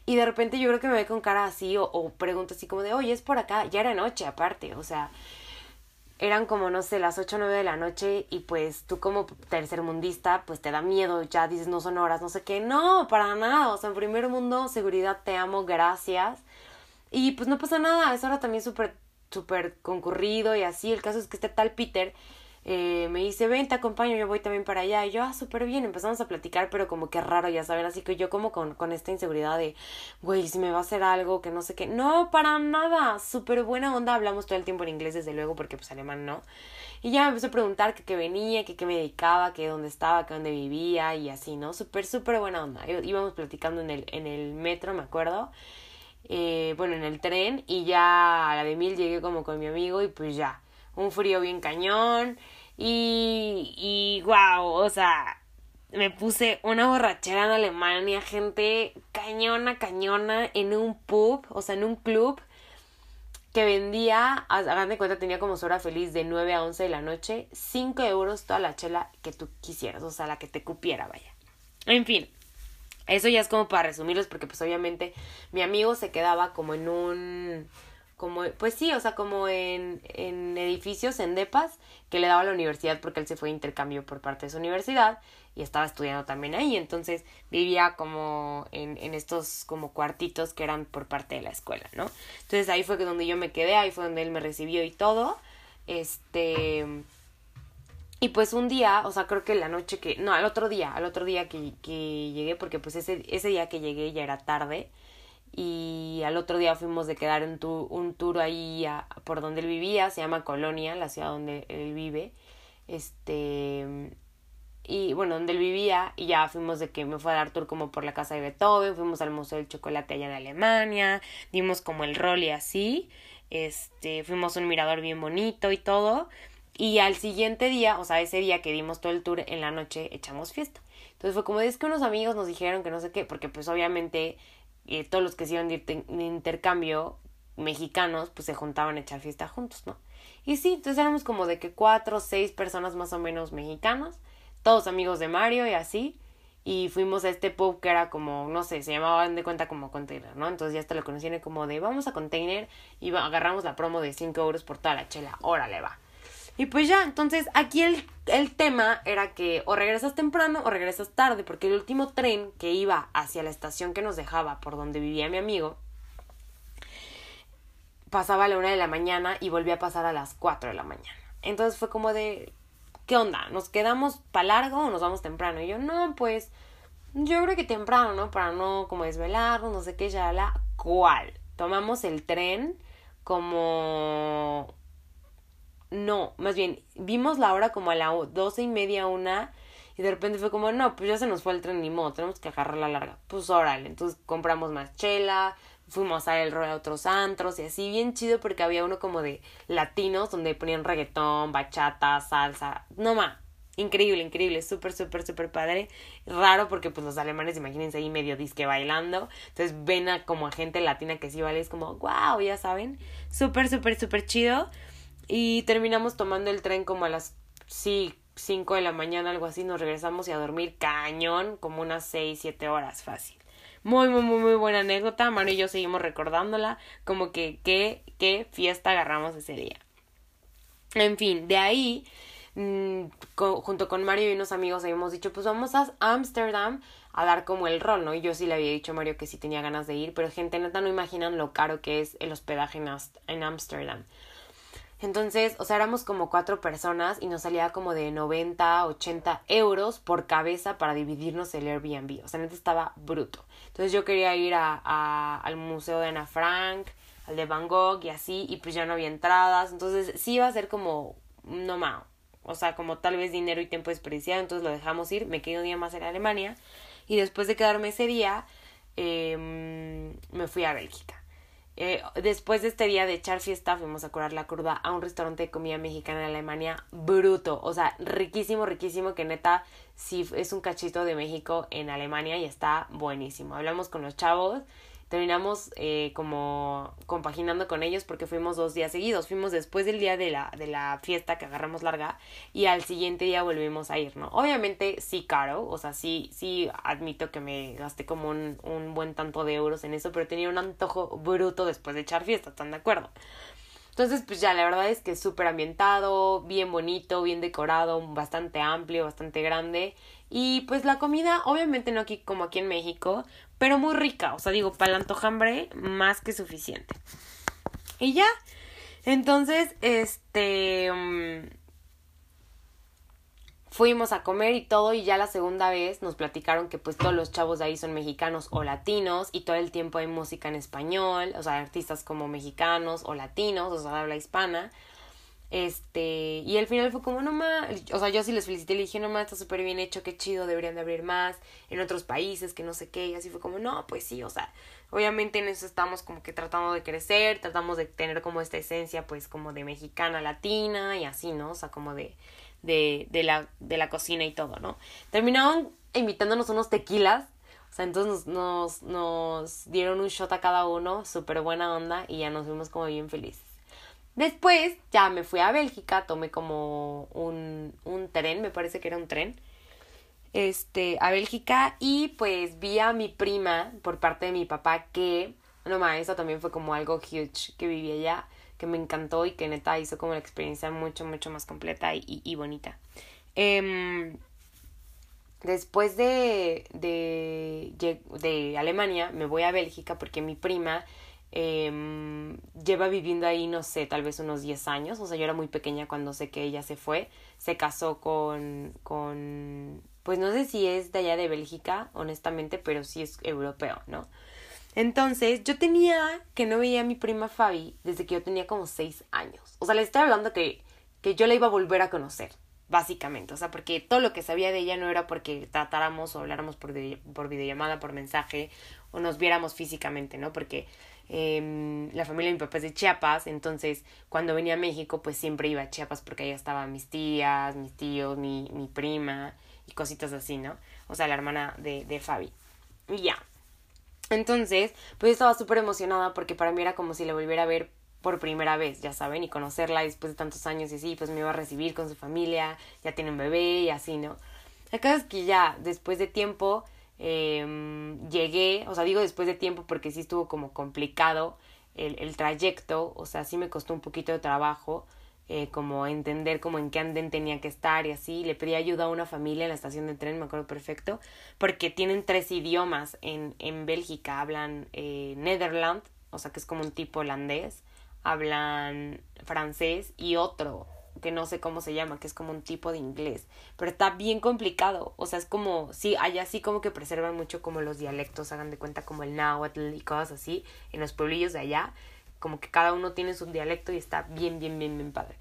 A: Y de repente yo creo que me ve con cara así o, o pregunto así como de, oye, es por acá. Ya era noche aparte, o sea. eran como, no sé, las 8 o 9 de la noche y pues tú como tercermundista, pues te da miedo, ya dices, no son horas, no sé qué. No, para nada. O sea, en primer mundo, seguridad, te amo, gracias. Y pues no pasa nada, es ahora también súper, súper concurrido y así. El caso es que este tal Peter eh, me dice, ven, te acompaño, yo voy también para allá. Y yo, ah, súper bien, empezamos a platicar, pero como que raro, ya saben, así que yo como con, con esta inseguridad de, güey, si me va a hacer algo, que no sé qué. No, para nada, súper buena onda, hablamos todo el tiempo en inglés, desde luego, porque pues alemán no. Y ya me empezó a preguntar que qué venía, que qué me dedicaba, que dónde estaba, que dónde vivía y así, ¿no? Súper, súper buena onda. Íbamos platicando en el, en el metro, me acuerdo. Eh, bueno, en el tren y ya a la de mil llegué como con mi amigo y pues ya un frío bien cañón y, y wow, o sea, me puse una borrachera en Alemania, gente cañona, cañona, en un pub, o sea, en un club que vendía, hagan de cuenta, tenía como su hora feliz de 9 a 11 de la noche, 5 euros toda la chela que tú quisieras, o sea, la que te cupiera, vaya. En fin, eso ya es como para resumirlos, porque pues obviamente mi amigo se quedaba como en un como, pues sí, o sea, como en, en edificios, en depas, que le daba la universidad porque él se fue a intercambio por parte de su universidad y estaba estudiando también ahí, entonces vivía como en, en estos como cuartitos que eran por parte de la escuela, ¿no? Entonces ahí fue donde yo me quedé, ahí fue donde él me recibió y todo, este... Y pues un día, o sea, creo que la noche que, no, al otro día, al otro día que, que llegué, porque pues ese, ese día que llegué ya era tarde, y al otro día fuimos de quedar un, tour, un tour ahí por donde él vivía, se llama Colonia, la ciudad donde él vive, este, y bueno, donde él vivía, y ya fuimos de que me fue a dar tour como por la casa de Beethoven, fuimos al Museo del Chocolate allá en Alemania, dimos como el rol así, este, fuimos a un mirador bien bonito y todo, y al siguiente día, o sea, ese día que dimos todo el tour, en la noche echamos fiesta. Entonces fue como, es que unos amigos nos dijeron que no sé qué, porque pues obviamente eh, todos los que se iban de, intercambio mexicanos, pues se juntaban a echar fiesta juntos, ¿no? Y sí, entonces éramos como de que cuatro seis personas más o menos mexicanos, todos amigos de Mario y así, y fuimos a este pub que era como, no sé, se llamaban de cuenta como container, ¿no? Entonces ya hasta lo conocían como de vamos a container y agarramos la promo de 5 euros por toda la chela, órale va. Y pues ya, entonces aquí el, el tema era que o regresas temprano o regresas tarde, porque el último tren que iba hacia la estación que nos dejaba por donde vivía mi amigo, pasaba a la una de la mañana y volvía a pasar a las 4 de la mañana. Entonces fue como de, ¿qué onda? ¿Nos quedamos para largo o nos vamos temprano? Y yo, no, pues, yo creo que temprano, ¿no? Para no como desvelarnos, no sé qué, ya la. ¿Cuál? Tomamos el tren como no, más bien, vimos la hora como a las doce y media, una, y de repente fue como, no, pues ya se nos fue el tren, ni modo, tenemos que agarrar la larga. Pues órale, entonces compramos más chela, fuimos a el rol a otros antros y así, bien chido porque había uno como de latinos donde ponían reggaetón, bachata, salsa, no más. Increíble, increíble, súper, súper, súper padre. Raro porque pues los alemanes, imagínense ahí medio disque bailando. Entonces ven a como a gente latina que sí vale, es como, wow, ya saben. Súper, súper, súper chido. Y terminamos tomando el tren como a las, sí, 5 de la mañana, algo así. Nos regresamos y a dormir cañón, como unas 6, 7 horas fácil. Muy, muy, muy, muy buena anécdota. Manu y yo seguimos recordándola. Como que qué, qué fiesta agarramos ese día. En fin, de ahí, mm, junto con Mario y unos amigos habíamos dicho, pues vamos a Ámsterdam a dar como el rol, ¿no? Y yo sí le había dicho a Mario que sí tenía ganas de ir, pero gente neta no imaginan lo caro que es el hospedaje en Ámsterdam. Entonces, o sea, éramos como cuatro personas y nos salía como de 90, 80 euros por cabeza para dividirnos el Airbnb. O sea, neta estaba bruto. Entonces yo quería ir a, al museo de Ana Frank, al de Van Gogh y así, y pues ya no había entradas. Entonces sí iba a ser como, no más, o sea, como tal vez dinero y tiempo desperdiciado. Entonces lo dejamos ir, me quedé un día más en Alemania y después de quedarme ese día, eh, me fui a Bélgica. Eh, después de este día de echar fiesta, fuimos a curar la curva a un restaurante de comida mexicana en Alemania, bruto, o sea, riquísimo, riquísimo, que neta, sí es un cachito de México en Alemania y está buenísimo. Hablamos con los chavos terminamos eh, como compaginando con ellos porque fuimos dos días seguidos. Fuimos después del día de la, de la fiesta que agarramos larga y al siguiente día volvimos a ir, ¿no? Obviamente sí caro, o sea, sí, sí admito que me gasté como un, un buen tanto de euros en eso, pero tenía un antojo bruto después de echar fiesta, ¿están de acuerdo? Entonces, pues ya, la verdad es que es súper ambientado, bien bonito, bien decorado, bastante amplio, bastante grande. Y pues la comida, obviamente no aquí como aquí en México, pero muy rica. O sea, digo, para el antojambre, más que suficiente. Y ya. Entonces, este. Mm, fuimos a comer y todo y ya la segunda vez nos platicaron que pues todos los chavos de ahí son mexicanos o latinos y todo el tiempo hay música en español, o sea, artistas como mexicanos o latinos, o sea, habla hispana. Este, y al final fue como, no más, o sea, yo sí les felicité, le dije, no más, está súper bien hecho, qué chido, deberían de abrir más en otros países, que no sé qué, y así fue como, no, pues sí, o sea, obviamente en eso estamos como que tratando de crecer, tratamos de tener como esta esencia, pues como de mexicana, latina, y así, ¿no? O sea, como de, de, de, la, de la cocina y todo, ¿no? Terminaron invitándonos unos tequilas. O sea, entonces nos, nos, nos dieron un shot a cada uno, súper buena onda, y ya nos fuimos como bien felices. Después ya me fui a Bélgica, tomé como un, un tren, me parece que era un tren, este, a Bélgica, y pues vi a mi prima por parte de mi papá que, no más, eso también fue como algo huge que vivía allá que me encantó y que neta hizo como la experiencia mucho, mucho más completa y, y, bonita. Eh, después de, de, de, Alemania me voy a Bélgica porque mi prima eh, lleva viviendo ahí, no sé, tal vez unos 10 años. O sea, yo era muy pequeña cuando sé que ella se fue. Se casó con, con, pues no sé si es de allá de Bélgica, honestamente, pero sí es europeo, ¿no? Entonces, yo tenía que no veía a mi prima Fabi desde que yo tenía como seis años. O sea, le estoy hablando que, que yo la iba a volver a conocer, básicamente. O sea, porque todo lo que sabía de ella no era porque tratáramos o habláramos por, por videollamada, por mensaje, o nos viéramos físicamente, ¿no? Porque eh, la familia de mi papá es de Chiapas, entonces cuando venía a México, pues siempre iba a Chiapas porque ahí estaban mis tías, mis tíos, mi, mi prima y cositas así, ¿no? O sea, la hermana de, de Fabi. Y ya. Entonces, pues estaba súper emocionada porque para mí era como si la volviera a ver por primera vez, ya saben, y conocerla después de tantos años y así, pues me iba a recibir con su familia, ya tiene un bebé y así, ¿no? La cosa es que ya después de tiempo eh, llegué, o sea, digo después de tiempo porque sí estuvo como complicado el, el trayecto, o sea, sí me costó un poquito de trabajo, eh, como entender como en qué anden tenía que estar y así. Le pedí ayuda a una familia en la estación de tren, me acuerdo perfecto, porque tienen tres idiomas en, en Bélgica. Hablan eh, Netherland, o sea que es como un tipo holandés, hablan francés y otro que no sé cómo se llama, que es como un tipo de inglés, pero está bien complicado, o sea, es como, sí, allá sí como que preservan mucho como los dialectos, hagan de cuenta como el náhuatl y cosas así, en los pueblillos de allá, como que cada uno tiene su dialecto y está bien, bien, bien, bien padre.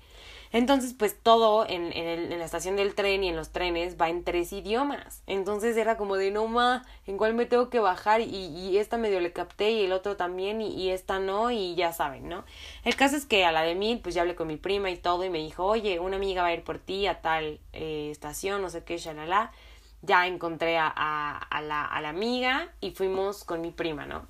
A: Entonces, pues todo en, en, el, en, la estación del tren y en los trenes va en tres idiomas. Entonces era como de no ma, en cuál me tengo que bajar y, y esta medio le capté y el otro también y, y, esta no y ya saben, ¿no? El caso es que a la de mí, pues ya hablé con mi prima y todo y me dijo, oye, una amiga va a ir por ti a tal eh, estación, no sé qué, shalala. Ya encontré a, a, la, a la amiga y fuimos con mi prima, ¿no?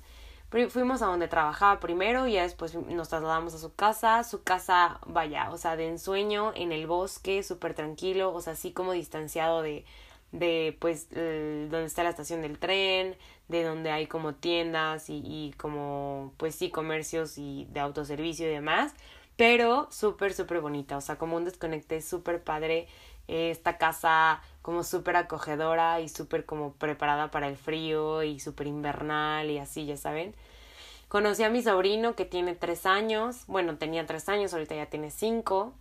A: Fuimos a donde trabajaba primero y ya después nos trasladamos a su casa, su casa, vaya, o sea, de ensueño en el bosque, súper tranquilo, o sea, así como distanciado de, de pues, donde está la estación del tren, de donde hay como tiendas y, y como, pues sí, comercios y de autoservicio y demás, pero súper, súper bonita, o sea, como un desconecte súper padre, esta casa como súper acogedora y súper como preparada para el frío y súper invernal y así, ya saben. Conocí a mi sobrino que tiene tres años, bueno, tenía tres años, ahorita ya tiene cinco.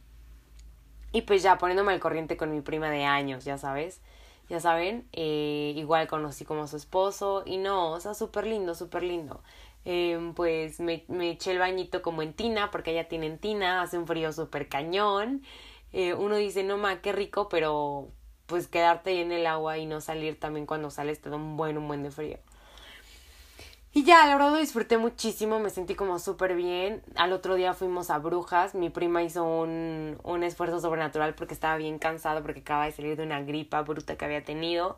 A: Y pues ya poniéndome al corriente con mi prima de años, ya sabes. Ya saben, eh, igual conocí como a su esposo y no, o sea, súper lindo, súper lindo. Eh, pues me, me eché el bañito como en tina, porque ella tiene en tina, hace un frío súper cañón. Eh, uno dice, no ma, qué rico, pero pues quedarte ahí en el agua y no salir también cuando sales te da un buen, un buen de frío. Y ya, la verdad lo disfruté muchísimo, me sentí como súper bien. Al otro día fuimos a Brujas, mi prima hizo un, un esfuerzo sobrenatural porque estaba bien cansado porque acaba de salir de una gripa bruta que había tenido.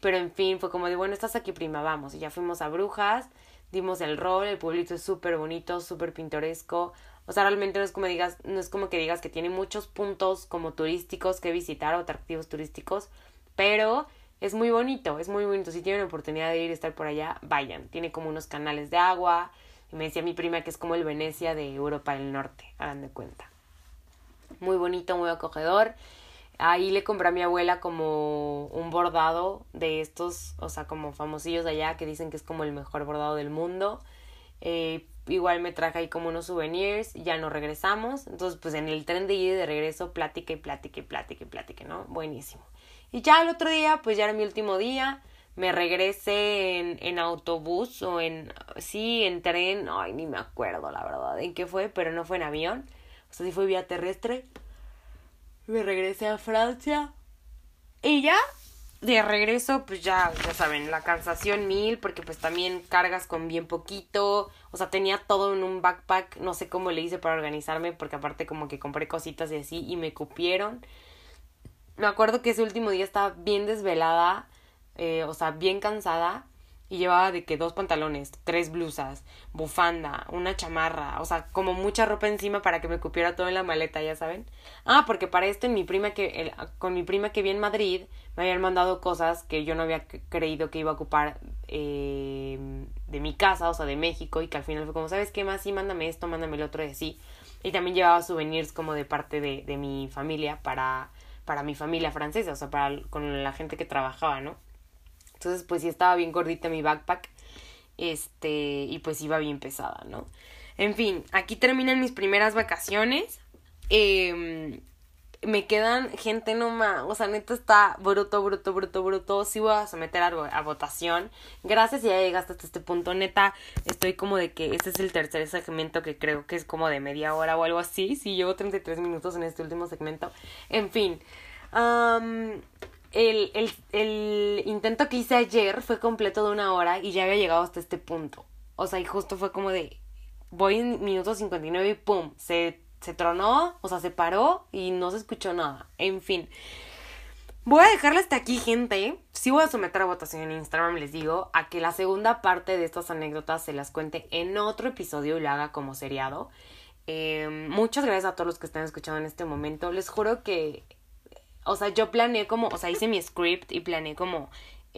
A: Pero en fin, fue como de, bueno, estás aquí prima, vamos. Y ya fuimos a Brujas, dimos el rol, el pueblito es súper bonito, súper pintoresco. O sea, realmente no es como digas, no es como que digas que tiene muchos puntos como turísticos que visitar o atractivos turísticos, pero es muy bonito, es muy bonito. Si tienen oportunidad de ir a estar por allá, vayan. Tiene como unos canales de agua, Y me decía mi prima que es como el Venecia de Europa del Norte, hagan de cuenta. Muy bonito, muy acogedor. Ahí le compré a mi abuela como un bordado de estos, o sea, como famosillos de allá que dicen que es como el mejor bordado del mundo. Eh, igual me traje ahí como unos souvenirs, ya no regresamos. Entonces, pues en el tren de ida y de regreso, plática y plática y plática y plática, ¿no? Buenísimo. Y ya el otro día, pues ya era mi último día. Me regresé en, en autobús o en, sí, en tren. Ay, ni me acuerdo la verdad en qué fue, pero no fue en avión. O sea, sí fue vía terrestre. Me regresé a Francia. Y ya, de regreso, pues ya, ya saben, la cansación mil, porque pues también cargas con bien poquito. O sea, tenía todo en un backpack. No sé cómo le hice para organizarme, porque aparte como que compré cositas y así y me cupieron. Me acuerdo que ese último día estaba bien desvelada, eh, o sea, bien cansada. Y llevaba de que dos pantalones, tres blusas, bufanda, una chamarra, o sea, como mucha ropa encima para que me cupiera todo en la maleta, ya saben. Ah, porque para esto mi prima que, con mi prima que vi en Madrid, me habían mandado cosas que yo no había creído que iba a ocupar eh, de mi casa, o sea, de México, y que al final fue como, ¿sabes qué más? Sí, mándame esto, mándame el otro y así. Y también llevaba souvenirs como de parte de, de mi familia para, para mi familia francesa, o sea, para con la gente que trabajaba, ¿no? Entonces, pues sí estaba bien gordita mi backpack. Este, y pues iba bien pesada, ¿no? En fin, aquí terminan mis primeras vacaciones. Eh, me quedan gente nomás, o sea, neta está bruto, bruto, bruto, bruto. Sí voy a someter a, a, votación. Gracias si ya llegaste hasta este punto, neta. Estoy como de que este es el tercer segmento que creo que es como de media hora o algo así. Sí, llevo 33 minutos en este último segmento. En fin. Um, el, el, el intento que hice ayer fue completo de una hora y ya había llegado hasta este punto. O sea, y justo fue como de, voy en minuto 59 y pum, se, se tronó, o sea, se paró y no se escuchó nada. En fin. Voy a dejarle hasta aquí, gente. Sí voy a someter a votación en Instagram, les digo, a que la segunda parte de estas anécdotas se las cuente en otro episodio y lo haga como seriado. Eh, muchas gracias a todos los que están escuchando en este momento. Les juro que o sea, yo planeé como, o sea, hice mi script y planeé como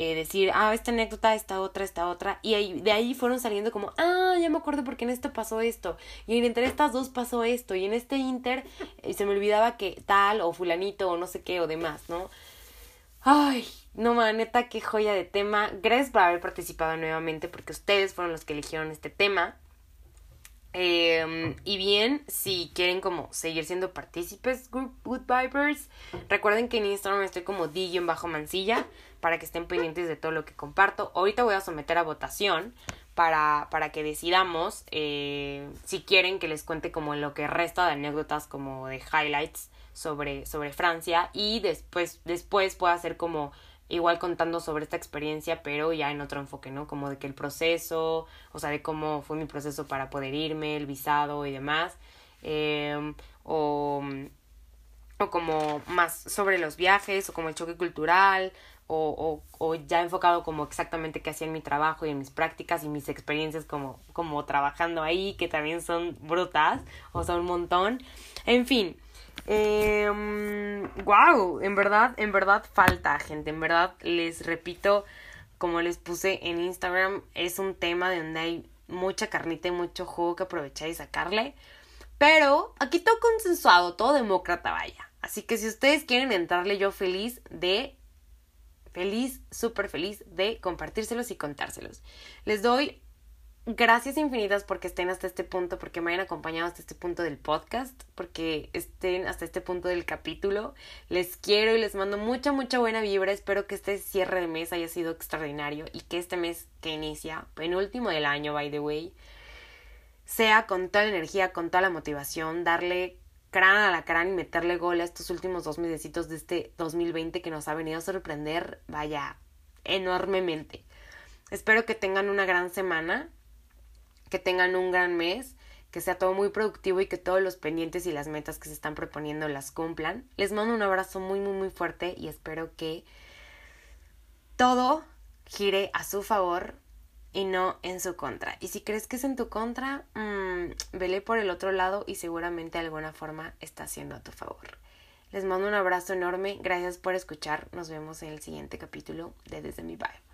A: eh, decir, ah, esta anécdota, esta otra, esta otra. Y ahí, de ahí fueron saliendo como, ah, ya me acuerdo porque en esto pasó esto. Y entre estas dos pasó esto. Y en este inter eh, se me olvidaba que tal o fulanito o no sé qué o demás, ¿no? Ay, no, man, neta, qué joya de tema. Gracias por haber participado nuevamente porque ustedes fueron los que eligieron este tema. Eh, y bien, si quieren como seguir siendo partícipes Good Vibers, recuerden que en Instagram estoy como DJ bajo mancilla para que estén pendientes de todo lo que comparto. Ahorita voy a someter a votación para, para que decidamos eh, si quieren que les cuente como lo que resta de anécdotas como de highlights sobre, sobre Francia y después, después pueda hacer como igual contando sobre esta experiencia, pero ya en otro enfoque, ¿no? Como de que el proceso, o sea, de cómo fue mi proceso para poder irme, el visado y demás, eh, o, o como más sobre los viajes, o como el choque cultural, o, o, o ya enfocado como exactamente qué hacía en mi trabajo y en mis prácticas y mis experiencias como, como trabajando ahí, que también son brutas, o sea, un montón. En fin, wow, en verdad, en verdad falta, gente. En verdad, les repito, como les puse en Instagram, es un tema de donde hay mucha carnita y mucho jugo que aprovechar y sacarle. Pero aquí todo consensuado, todo demócrata, vaya. Así que si ustedes quieren entrarle, yo feliz de. Feliz, súper feliz de compartírselos y contárselos. Les doy gracias infinitas porque estén hasta este punto, porque me hayan acompañado hasta este punto del podcast, porque estén hasta este punto del capítulo. Les quiero y les mando mucha, mucha buena vibra. Espero que este cierre de mes haya sido extraordinario y que este mes que inicia, penúltimo del año, by the way, sea con toda la energía, con toda la motivación, darle crán a la crán y meterle gol a estos últimos dos mesecitos de este 2020 que nos ha venido a sorprender, vaya, enormemente. Espero que tengan una gran semana, que tengan un gran mes, que sea todo muy productivo y que todos los pendientes y las metas que se están proponiendo las cumplan. Les mando un abrazo muy, muy, muy fuerte y espero que todo gire a su favor y no en su contra. Y si crees que es en tu contra, mmm, vele por el otro lado y seguramente de alguna forma está haciendo a tu favor. Les mando un abrazo enorme, gracias por escuchar, nos vemos en el siguiente capítulo de Desde mi Vibe.